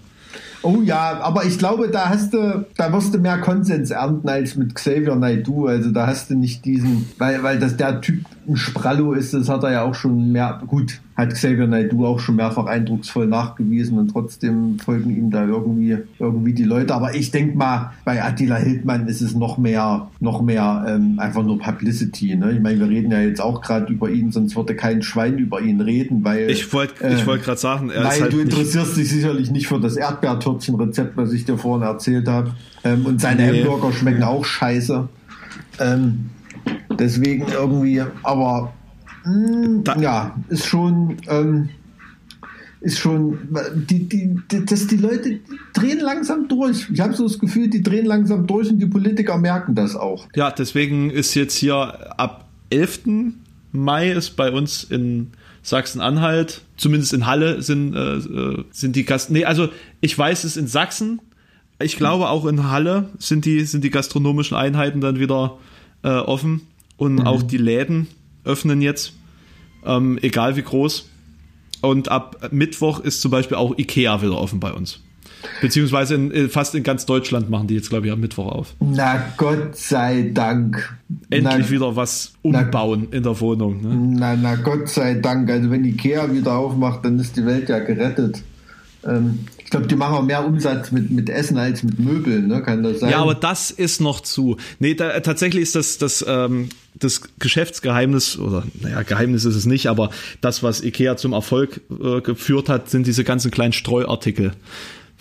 Oh ja, aber ich glaube, da hast du, da wirst du mehr Konsens ernten als mit Xavier Naidoo. Also da hast du nicht diesen, weil, weil das der Typ ein Sprallo ist, das hat er ja auch schon mehr, gut, hat Xavier Naidoo auch schon mehrfach eindrucksvoll nachgewiesen und trotzdem folgen ihm da irgendwie, irgendwie die Leute. Aber ich denke mal, bei Attila Hildmann ist es noch mehr, noch mehr ähm, einfach nur Publicity. Ne? Ich meine, wir reden ja jetzt auch gerade über ihn, sonst würde kein Schwein über ihn reden, weil. Ich wollte äh, ich wollte gerade sagen, er weil halt du interessierst dich sicherlich nicht für das Erdbeertörtchen-Rezept, was ich dir vorhin erzählt habe. Ähm, und seine nee. Hamburger schmecken auch scheiße. Ähm, deswegen irgendwie, aber mh, ja, ist schon, ähm, ist schon, die, die, die, dass die Leute drehen langsam durch. Ich habe so das Gefühl, die drehen langsam durch und die Politiker merken das auch. Ja, deswegen ist jetzt hier ab 11. Mai ist bei uns in Sachsen-Anhalt, zumindest in Halle sind, äh, äh sind die Gast. Nee, also ich weiß es in Sachsen. Ich glaube auch in Halle sind die, sind die gastronomischen Einheiten dann wieder äh, offen und mhm. auch die Läden öffnen jetzt, ähm, egal wie groß. Und ab Mittwoch ist zum Beispiel auch Ikea wieder offen bei uns. Beziehungsweise in, äh, fast in ganz Deutschland machen die jetzt, glaube ich, am Mittwoch auf. Na Gott sei Dank. Endlich na, wieder was umbauen na, in der Wohnung. Ne? Na, na Gott sei Dank. Also wenn Ikea wieder aufmacht, dann ist die Welt ja gerettet. Ähm, ich glaube, die machen auch mehr Umsatz mit, mit Essen als mit Möbeln, ne? Kann das sein? Ja, aber das ist noch zu. Nee, da, tatsächlich ist das, das, ähm, das Geschäftsgeheimnis, oder naja, Geheimnis ist es nicht, aber das, was IKEA zum Erfolg äh, geführt hat, sind diese ganzen kleinen Streuartikel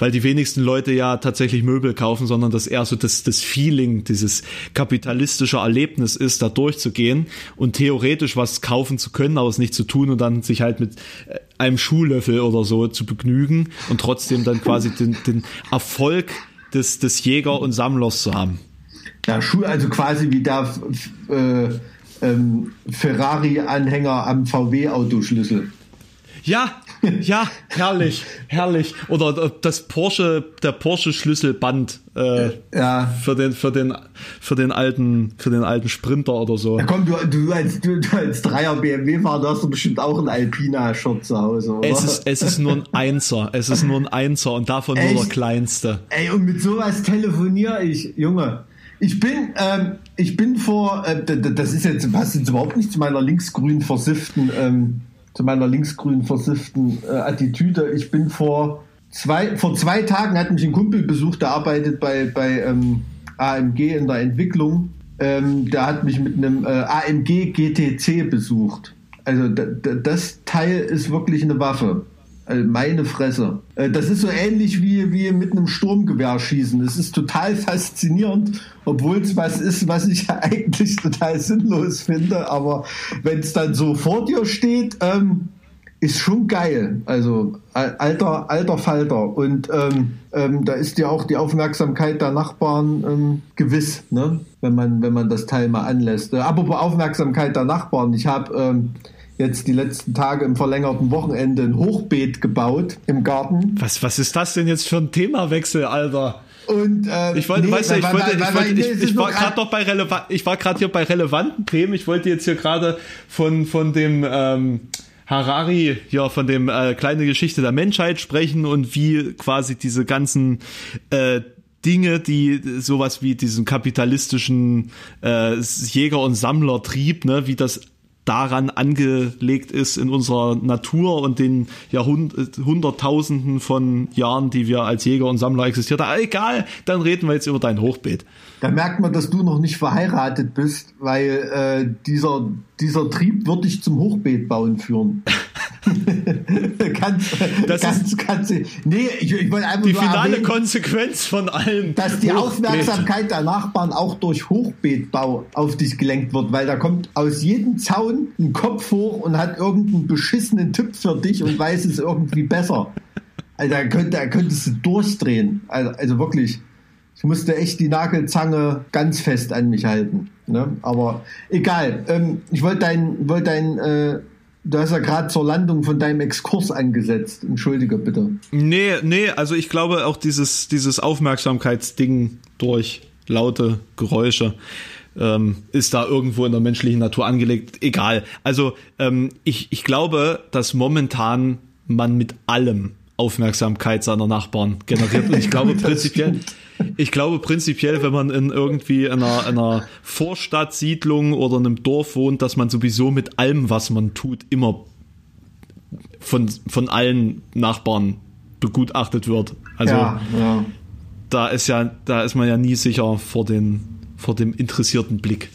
weil die wenigsten Leute ja tatsächlich Möbel kaufen, sondern das eher so das, das Feeling, dieses kapitalistische Erlebnis ist, da durchzugehen und theoretisch was kaufen zu können, aber es nicht zu tun und dann sich halt mit äh, einem Schuhlöffel oder so zu begnügen und trotzdem dann quasi den, den Erfolg des, des Jäger und Sammlers zu haben. Ja, Schuh, also quasi wie der äh, ähm, Ferrari-Anhänger am VW-Autoschlüssel. Ja, ja, herrlich, herrlich. Oder das Porsche, der Porsche Schlüsselband äh, ja. für den für den für den alten für den alten Sprinter oder so. Ja, komm, du, du als du, du als Dreier BMW Fahrer hast du bestimmt auch ein Alpina Shot zu Hause, oder? Es ist es ist nur ein Einser, es ist nur ein Einser und davon Echt? nur der kleinste. Ey, und mit sowas telefoniere ich, Junge. Ich bin, ähm, ich bin vor, äh, das ist jetzt, passt jetzt überhaupt nicht zu meiner linksgrün versifften ähm, zu meiner linksgrünen versifften äh, Attitüde. Ich bin vor zwei, vor zwei Tagen hat mich ein Kumpel besucht, der arbeitet bei, bei ähm, AMG in der Entwicklung. Ähm, der hat mich mit einem äh, AMG GTC besucht. Also das Teil ist wirklich eine Waffe. Also meine Fresse. Äh, das ist so ähnlich wie, wie mit einem Sturmgewehr schießen. Es ist total faszinierend, obwohl es was ist, was ich eigentlich total sinnlos finde. Aber wenn es dann so vor dir steht, ähm, ist schon geil. Also alter, alter Falter. Und ähm, ähm, da ist ja auch die Aufmerksamkeit der Nachbarn ähm, gewiss, ne? wenn, man, wenn man das Teil mal anlässt. Äh, apropos Aufmerksamkeit der Nachbarn. Ich habe ähm, jetzt die letzten Tage im verlängerten Wochenende ein Hochbeet gebaut im Garten. Was, was ist das denn jetzt für ein Themawechsel, Alter? Und äh, ich wollte, nee, weißt du, ich wollte, ich, wollte, ich, ich war gerade noch bei relevant, ich war gerade hier bei relevanten Themen. Ich wollte jetzt hier gerade von von dem ähm, Harari ja von dem äh, kleine Geschichte der Menschheit sprechen und wie quasi diese ganzen äh, Dinge, die sowas wie diesen kapitalistischen äh, Jäger- und Sammlertrieb, ne, wie das daran angelegt ist in unserer Natur und den Jahrhund Hunderttausenden von Jahren, die wir als Jäger und Sammler existiert haben. Egal, dann reden wir jetzt über dein Hochbeet. Da merkt man, dass du noch nicht verheiratet bist, weil äh, dieser, dieser Trieb wird dich zum Hochbeet bauen führen. ganz, das ganz, ist ganz, nee, ich, ich wollte einfach die finale erwähnen, Konsequenz von allem. Dass die Hochbeet. Aufmerksamkeit der Nachbarn auch durch Hochbeetbau auf dich gelenkt wird, weil da kommt aus jedem Zaun ein Kopf hoch und hat irgendeinen beschissenen Tipp für dich und weiß es irgendwie besser. Also da, könnte, da könntest du durchdrehen. Also, also wirklich. Ich musste echt die Nagelzange ganz fest an mich halten. Ne? Aber egal. Ähm, ich wollte dein, wollt dein äh, Du hast ja gerade zur Landung von deinem Exkurs angesetzt. Entschuldige bitte. Nee, nee, also ich glaube auch dieses, dieses Aufmerksamkeitsding durch laute Geräusche ähm, ist da irgendwo in der menschlichen Natur angelegt. Egal. Also ähm, ich, ich glaube, dass momentan man mit allem Aufmerksamkeit seiner Nachbarn generiert. Und ich glaube prinzipiell, ich glaube prinzipiell, wenn man in irgendwie einer, einer Vorstadtsiedlung oder einem Dorf wohnt, dass man sowieso mit allem, was man tut, immer von, von allen Nachbarn begutachtet wird. Also ja, ja. da ist ja, da ist man ja nie sicher vor den, vor dem interessierten Blick.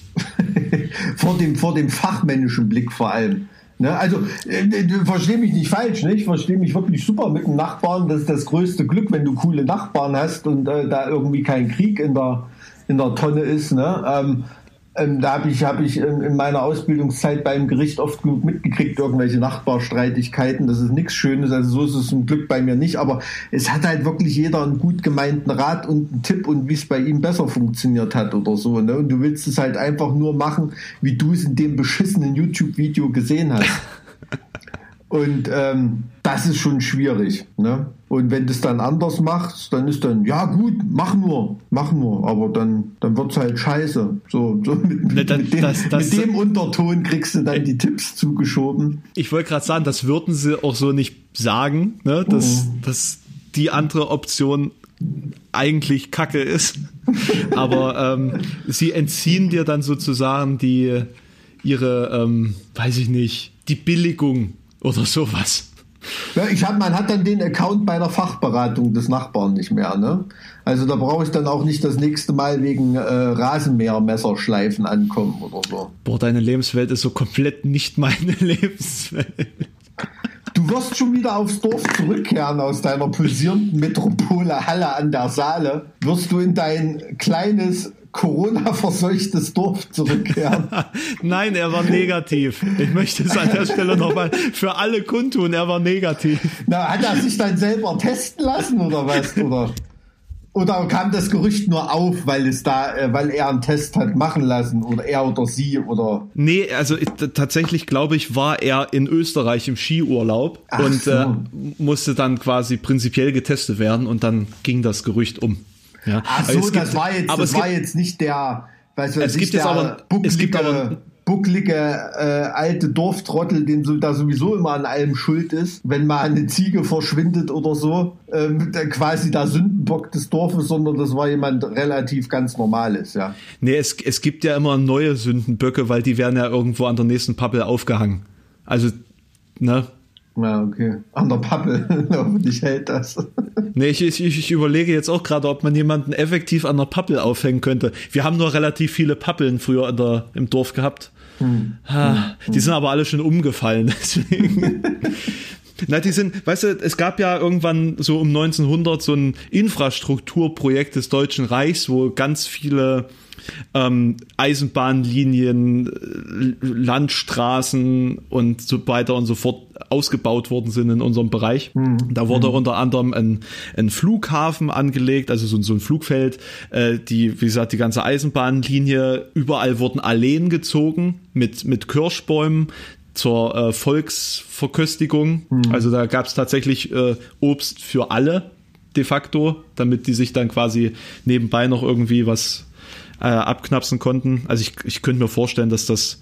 vor dem, vor dem fachmännischen Blick vor allem. Ne, also, äh, verstehe mich nicht falsch, ich verstehe mich wirklich super mit dem Nachbarn. Das ist das größte Glück, wenn du coole Nachbarn hast und äh, da irgendwie kein Krieg in der, in der Tonne ist. Ne? Ähm, ähm, da habe ich, hab ich in, in, meiner Ausbildungszeit beim Gericht oft genug mitgekriegt, irgendwelche Nachbarstreitigkeiten. Das ist nichts Schönes. Also so ist es zum Glück bei mir nicht. Aber es hat halt wirklich jeder einen gut gemeinten Rat und einen Tipp und wie es bei ihm besser funktioniert hat oder so. Ne? Und du willst es halt einfach nur machen, wie du es in dem beschissenen YouTube-Video gesehen hast. Und ähm, das ist schon schwierig. Ne? Und wenn du es dann anders machst, dann ist dann, ja gut, mach nur, mach nur, aber dann, dann wird es halt scheiße. So, so mit, mit, das, mit, dem, das, das, mit dem Unterton kriegst du dann die Tipps zugeschoben. Ich wollte gerade sagen, das würden sie auch so nicht sagen, ne? dass, mhm. dass die andere Option eigentlich Kacke ist. aber ähm, sie entziehen dir dann sozusagen die ihre, ähm, weiß ich nicht, die Billigung oder sowas. Ja, ich hab, man hat dann den Account bei der Fachberatung des Nachbarn nicht mehr. Ne? Also da brauche ich dann auch nicht das nächste Mal wegen äh, Rasenmähermesserschleifen ankommen oder so. Boah, deine Lebenswelt ist so komplett nicht meine Lebenswelt. Du wirst schon wieder aufs Dorf zurückkehren aus deiner pulsierenden Metropole Halle an der Saale. Wirst du in dein kleines Corona-verseuchtes Dorf zurückkehren. Nein, er war negativ. Ich möchte es an der Stelle nochmal für alle kundtun, er war negativ. Na, hat er sich dann selber testen lassen oder was? Oder, oder kam das Gerücht nur auf, weil es da, äh, weil er einen Test hat machen lassen oder er oder sie oder? Nee, also ich, tatsächlich glaube ich, war er in Österreich im Skiurlaub Ach und so. äh, musste dann quasi prinzipiell getestet werden und dann ging das Gerücht um. Ja. Ach so, gibt, das war jetzt, das war jetzt nicht der, weißt du, es gibt jetzt aber, es gibt aber bucklige äh, alte Dorftrottel, dem so, da sowieso immer an allem schuld ist, wenn mal eine Ziege verschwindet oder so, ähm, quasi der Sündenbock des Dorfes, sondern das war jemand relativ ganz Normales, ja. Nee, es, es gibt ja immer neue Sündenböcke, weil die werden ja irgendwo an der nächsten Pappel aufgehangen. Also, ne? Ja, okay. An der Pappel. Hoffentlich hält das. nee, ich, ich, ich überlege jetzt auch gerade, ob man jemanden effektiv an der Pappel aufhängen könnte. Wir haben nur relativ viele Pappeln früher in der, im Dorf gehabt. Hm. Ha, hm. Die sind aber alle schon umgefallen, deswegen. Na, die sind, weißt du, es gab ja irgendwann so um 1900 so ein Infrastrukturprojekt des Deutschen Reichs, wo ganz viele ähm, Eisenbahnlinien, äh, Landstraßen und so weiter und so fort ausgebaut worden sind in unserem Bereich. Mhm. Da wurde mhm. unter anderem ein, ein Flughafen angelegt, also so, so ein Flugfeld, äh, die, wie gesagt, die ganze Eisenbahnlinie, überall wurden Alleen gezogen mit, mit Kirschbäumen, zur äh, Volksverköstigung. Mhm. Also da gab es tatsächlich äh, Obst für alle de facto, damit die sich dann quasi nebenbei noch irgendwie was äh, abknapsen konnten. Also ich, ich könnte mir vorstellen, dass das,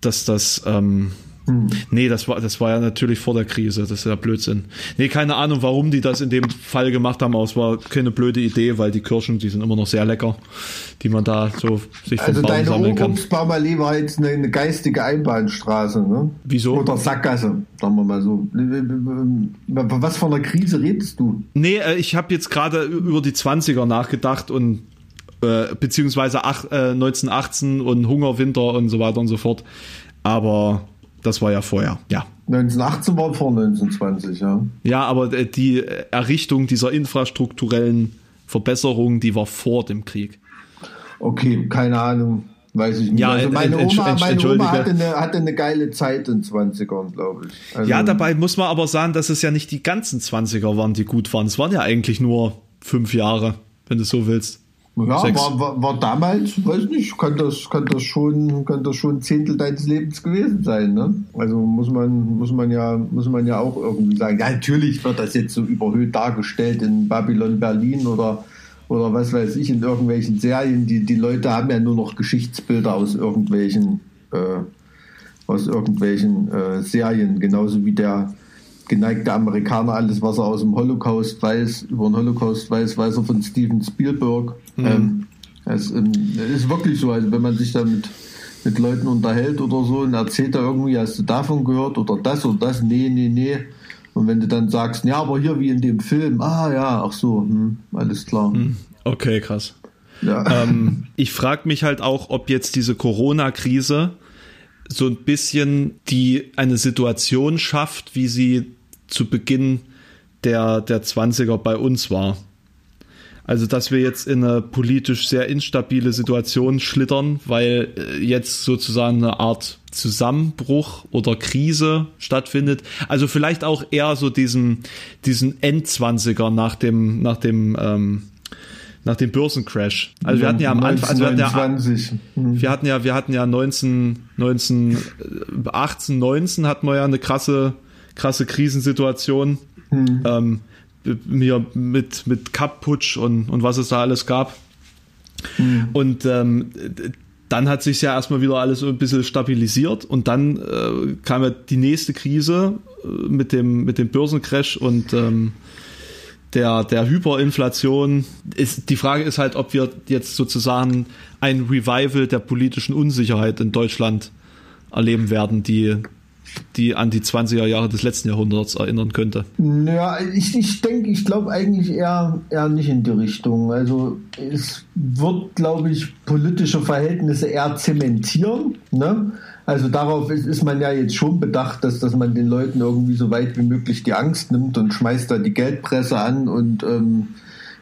dass das ähm, hm. Nee, das war, das war ja natürlich vor der Krise. Das ist ja Blödsinn. Nee, keine Ahnung, warum die das in dem Fall gemacht haben, aber es war keine blöde Idee, weil die Kirschen, die sind immer noch sehr lecker, die man da so sich vom also Baum deine sammeln kann. Obstbaumallee war jetzt eine, eine, geistige Einbahnstraße, ne? Wieso? Oder Sackgasse, sagen wir mal so. Was von der Krise redest du? Nee, äh, ich habe jetzt gerade über die 20er nachgedacht und äh, beziehungsweise ach, äh, 1918 und Hungerwinter und so weiter und so fort. Aber das war ja vorher, ja. 1918 war vor 1920, ja. Ja, aber äh, die Errichtung dieser infrastrukturellen Verbesserungen, die war vor dem Krieg. Okay, keine Ahnung. Weiß ich nicht. Ja, also meine Oma, meine Oma hatte, eine, hatte eine geile Zeit in den 20ern, glaube ich. Also ja, dabei muss man aber sagen, dass es ja nicht die ganzen 20er waren, die gut waren. Es waren ja eigentlich nur fünf Jahre, wenn du so willst. Ja, war, war, war, damals, weiß nicht, kann das, kann das schon, kann das schon ein Zehntel deines Lebens gewesen sein, ne? Also muss man, muss man ja, muss man ja auch irgendwie sagen. Ja, natürlich wird das jetzt so überhöht dargestellt in Babylon Berlin oder, oder was weiß ich, in irgendwelchen Serien. Die, die Leute haben ja nur noch Geschichtsbilder aus irgendwelchen, äh, aus irgendwelchen äh, Serien, genauso wie der, geneigte Amerikaner alles, was er aus dem Holocaust weiß, über den Holocaust weiß, weiß er von Steven Spielberg. Mhm. Ähm, es ähm, ist wirklich so, also wenn man sich da mit, Leuten unterhält oder so und erzählt da irgendwie, hast du davon gehört oder das oder das, nee, nee, nee. Und wenn du dann sagst, ja, aber hier wie in dem Film, ah ja, ach so, hm, alles klar. Hm. Okay, krass. Ja. Ähm, ich frage mich halt auch, ob jetzt diese Corona-Krise so ein bisschen die eine Situation schafft, wie sie zu Beginn der, der 20er bei uns war. Also, dass wir jetzt in eine politisch sehr instabile Situation schlittern, weil äh, jetzt sozusagen eine Art Zusammenbruch oder Krise stattfindet. Also vielleicht auch eher so diesen, diesen Endzwanziger nach dem, nach dem, ähm, nach dem Börsencrash. Also wir hatten ja am Anfang, also wir hatten ja, wir hatten ja, wir hatten ja 19, 19, 18, 19 hatten wir ja eine krasse, krasse Krisensituation. Mhm. Ähm, mir mit, mit Cup-Putsch und, und was es da alles gab. Mhm. Und ähm, dann hat sich ja erstmal wieder alles so ein bisschen stabilisiert und dann äh, kam ja die nächste Krise äh, mit dem, mit dem Börsencrash und ähm, der, der Hyperinflation. Ist, die Frage ist halt, ob wir jetzt sozusagen ein Revival der politischen Unsicherheit in Deutschland erleben werden, die die an die 20er Jahre des letzten Jahrhunderts erinnern könnte? Ja, ich, ich denke, ich glaube eigentlich eher, eher nicht in die Richtung. Also es wird, glaube ich, politische Verhältnisse eher zementieren. Ne? Also darauf ist, ist man ja jetzt schon bedacht, dass, dass man den Leuten irgendwie so weit wie möglich die Angst nimmt und schmeißt da die Geldpresse an und ähm,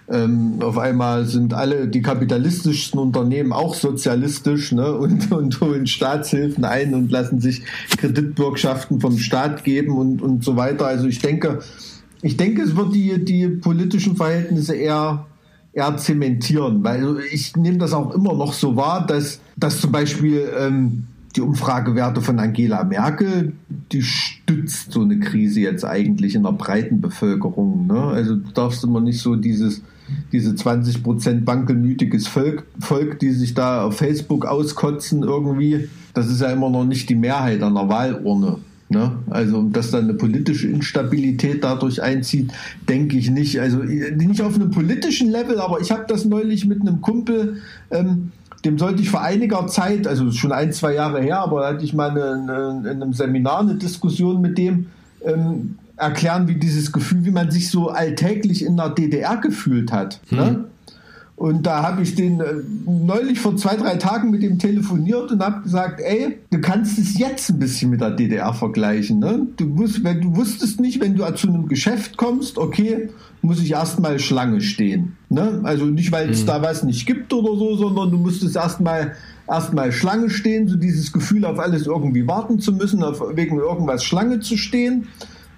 ähm, auf einmal sind alle die kapitalistischsten Unternehmen auch sozialistisch ne, und, und holen Staatshilfen ein und lassen sich Kreditbürgschaften vom Staat geben und, und so weiter. Also ich denke, ich denke, es wird die, die politischen Verhältnisse eher, eher zementieren, weil ich nehme das auch immer noch so wahr, dass, dass zum Beispiel ähm, die Umfragewerte von Angela Merkel, die stützt so eine Krise jetzt eigentlich in der breiten Bevölkerung. Ne? Also du darfst immer nicht so dieses diese 20 Prozent bankelmütiges Volk, Volk, die sich da auf Facebook auskotzen irgendwie, das ist ja immer noch nicht die Mehrheit an der Wahlurne. Ne? Also, dass da eine politische Instabilität dadurch einzieht, denke ich nicht. Also nicht auf einem politischen Level, aber ich habe das neulich mit einem Kumpel, ähm, dem sollte ich vor einiger Zeit, also schon ein, zwei Jahre her, aber da hatte ich mal eine, eine, in einem Seminar eine Diskussion mit dem, ähm, erklären, wie dieses Gefühl, wie man sich so alltäglich in der DDR gefühlt hat. Mhm. Ne? Und da habe ich den äh, neulich vor zwei, drei Tagen mit dem telefoniert und habe gesagt, ey, du kannst es jetzt ein bisschen mit der DDR vergleichen. Ne? Du, musst, wenn, du wusstest nicht, wenn du zu einem Geschäft kommst, okay, muss ich erstmal Schlange stehen. Ne? Also nicht, weil es mhm. da was nicht gibt oder so, sondern du musstest erstmal erstmal Schlange stehen, so dieses Gefühl auf alles irgendwie warten zu müssen, auf wegen irgendwas Schlange zu stehen.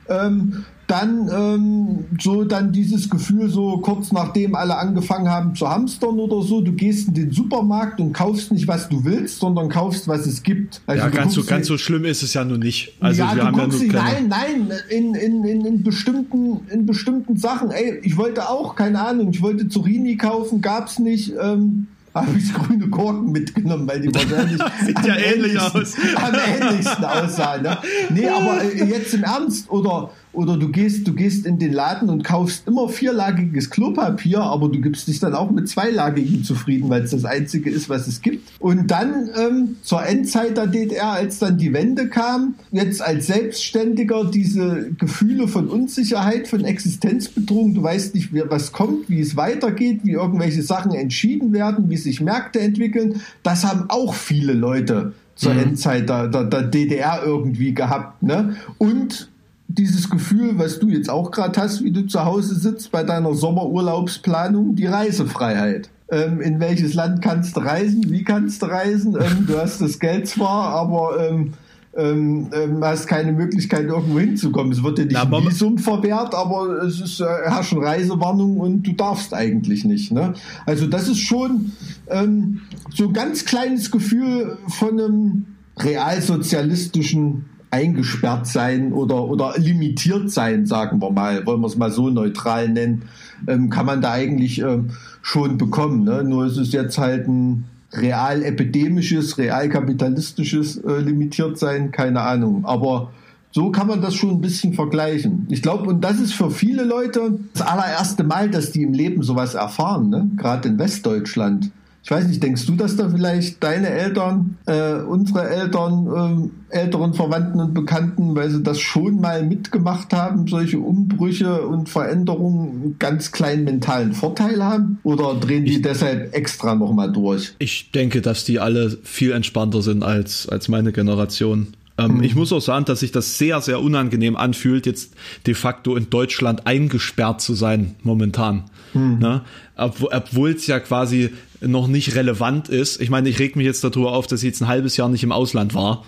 Ähm, dann ähm, so dann dieses Gefühl so kurz nachdem alle angefangen haben zu hamstern oder so, du gehst in den Supermarkt und kaufst nicht was du willst, sondern kaufst was es gibt. Also ja, ganz so ganz so schlimm ist es ja nur nicht. Also ja, wir haben ja nur nicht, nein, nein, in, in, in, in bestimmten in bestimmten Sachen. Ey, ich wollte auch keine Ahnung, ich wollte Zurini kaufen, gab's nicht. Ähm, habe ich grüne Korken mitgenommen, weil die wahrscheinlich Sieht ja ähnlich aus. am ähnlichsten aussahen. Ne? Nee, aber äh, jetzt im Ernst, oder oder du gehst, du gehst in den Laden und kaufst immer vierlagiges Klopapier, aber du gibst dich dann auch mit zweilagigem zufrieden, weil es das einzige ist, was es gibt. Und dann ähm, zur Endzeit der DDR, als dann die Wende kam, jetzt als Selbstständiger diese Gefühle von Unsicherheit, von Existenzbedrohung, du weißt nicht, was kommt, wie es weitergeht, wie irgendwelche Sachen entschieden werden, wie sich Märkte entwickeln, das haben auch viele Leute zur mhm. Endzeit der, der, der DDR irgendwie gehabt. Ne? Und dieses Gefühl, was du jetzt auch gerade hast, wie du zu Hause sitzt bei deiner Sommerurlaubsplanung, die Reisefreiheit. Ähm, in welches Land kannst du reisen? Wie kannst du reisen? Ähm, du hast das Geld zwar, aber ähm, ähm, ähm hast keine Möglichkeit, irgendwo hinzukommen. Es wird dir nicht Na, Visum verwehrt, aber es ist, äh, herrschen Reisewarnung und du darfst eigentlich nicht. Ne? Also das ist schon ähm, so ein ganz kleines Gefühl von einem realsozialistischen eingesperrt sein oder, oder limitiert sein, sagen wir mal, wollen wir es mal so neutral nennen, ähm, kann man da eigentlich ähm, schon bekommen. Ne? Nur ist es jetzt halt ein real epidemisches, real kapitalistisches äh, limitiert sein, keine Ahnung. Aber so kann man das schon ein bisschen vergleichen. Ich glaube, und das ist für viele Leute das allererste Mal, dass die im Leben sowas erfahren, ne? gerade in Westdeutschland. Ich weiß nicht, denkst du, dass da vielleicht deine Eltern, äh, unsere Eltern, äh, älteren Verwandten und Bekannten, weil sie das schon mal mitgemacht haben, solche Umbrüche und Veränderungen einen ganz kleinen mentalen Vorteil haben? Oder drehen die ich, deshalb extra nochmal durch? Ich denke, dass die alle viel entspannter sind als, als meine Generation. Ähm, mhm. Ich muss auch sagen, dass sich das sehr, sehr unangenehm anfühlt, jetzt de facto in Deutschland eingesperrt zu sein momentan. Mhm. Ne? Obwohl es ja quasi noch nicht relevant ist. Ich meine, ich reg mich jetzt darüber auf, dass ich jetzt ein halbes Jahr nicht im Ausland war,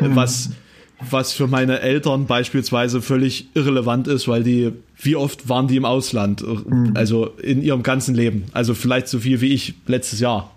mhm. was was für meine Eltern beispielsweise völlig irrelevant ist, weil die, wie oft waren die im Ausland? Mhm. Also in ihrem ganzen Leben. Also vielleicht so viel wie ich letztes Jahr.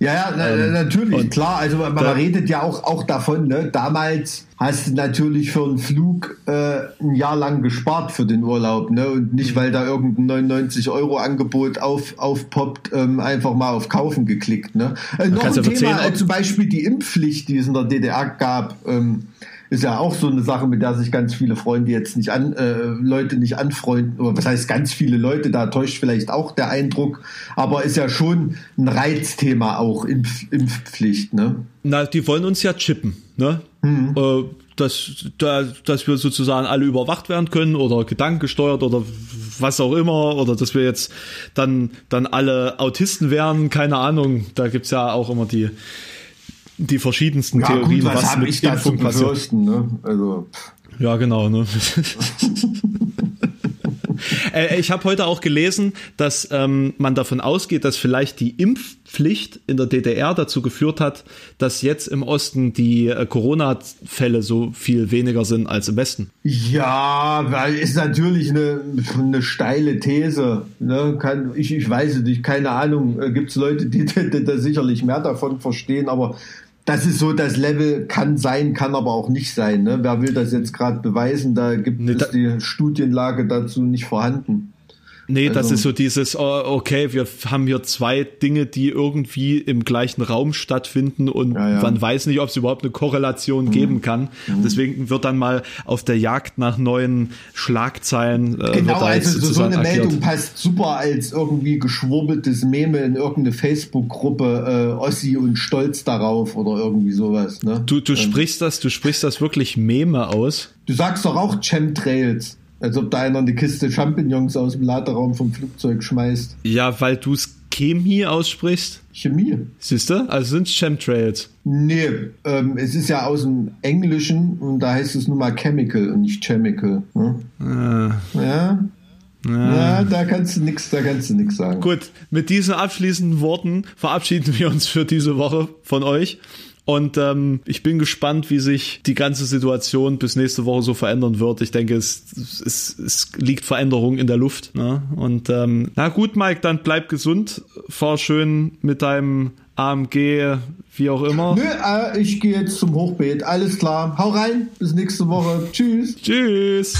Ja, ja, ähm, natürlich, klar. Also man, da, redet ja auch, auch davon, ne? damals hast du natürlich für einen Flug äh, ein Jahr lang gespart für den Urlaub, ne? Und nicht, weil da irgendein 99-Euro-Angebot auf, aufpoppt, ähm, einfach mal auf Kaufen geklickt. Ne? Äh, noch ein Thema, äh, zum Beispiel die Impfpflicht, die es in der DDR gab. Ähm, ist ja auch so eine Sache, mit der sich ganz viele Freunde jetzt nicht an, äh, Leute nicht anfreunden, oder was heißt ganz viele Leute, da täuscht vielleicht auch der Eindruck, aber ist ja schon ein Reizthema auch, Impf, Impfpflicht, ne? Na, die wollen uns ja chippen, ne? Mhm. Äh, dass, da, dass wir sozusagen alle überwacht werden können oder gedankengesteuert oder was auch immer oder dass wir jetzt dann, dann alle Autisten werden, keine Ahnung, da gibt's ja auch immer die, die verschiedensten ja, Theorien, gut, was, was mit Impfung passiert. Ne? Also. Ja, genau. Ne? Äh, ich habe heute auch gelesen, dass ähm, man davon ausgeht, dass vielleicht die Impfpflicht in der DDR dazu geführt hat, dass jetzt im Osten die äh, Corona-Fälle so viel weniger sind als im Westen. Ja, weil ist natürlich eine, eine steile These. Ne? Kann, ich, ich weiß es nicht, keine Ahnung. Äh, Gibt es Leute, die, die, die da sicherlich mehr davon verstehen, aber das ist so das Level, kann sein, kann aber auch nicht sein. Ne? Wer will das jetzt gerade beweisen? Da gibt nee, es die Studienlage dazu nicht vorhanden. Nee, also, das ist so dieses, oh, okay, wir haben hier zwei Dinge, die irgendwie im gleichen Raum stattfinden und ja, ja. man weiß nicht, ob es überhaupt eine Korrelation mhm. geben kann. Mhm. Deswegen wird dann mal auf der Jagd nach neuen Schlagzeilen. Äh, genau, also so, so eine agiert. Meldung passt super als irgendwie geschwurbeltes Meme in irgendeine Facebook-Gruppe, äh, Ossi und Stolz darauf oder irgendwie sowas. Ne? Du, du ähm. sprichst das, du sprichst das wirklich Meme aus. Du sagst doch auch Chemtrails. Als ob da einer eine Kiste Champignons aus dem Laderaum vom Flugzeug schmeißt. Ja, weil du es Chemie aussprichst? Chemie. Siehst du? Also sind es Chemtrails. Nee, ähm, es ist ja aus dem Englischen und da heißt es nur mal Chemical und nicht Chemical. Ne? Ah. Ja. Ja, da kannst du nix, da kannst du nix sagen. Gut, mit diesen abschließenden Worten verabschieden wir uns für diese Woche von euch. Und ähm, ich bin gespannt, wie sich die ganze Situation bis nächste Woche so verändern wird. Ich denke, es, es, es liegt Veränderung in der Luft. Ne? Und ähm, na gut, Mike, dann bleib gesund. Fahr schön mit deinem AMG, wie auch immer. Nö, äh, ich gehe jetzt zum Hochbeet. Alles klar. Hau rein. Bis nächste Woche. Tschüss. Tschüss.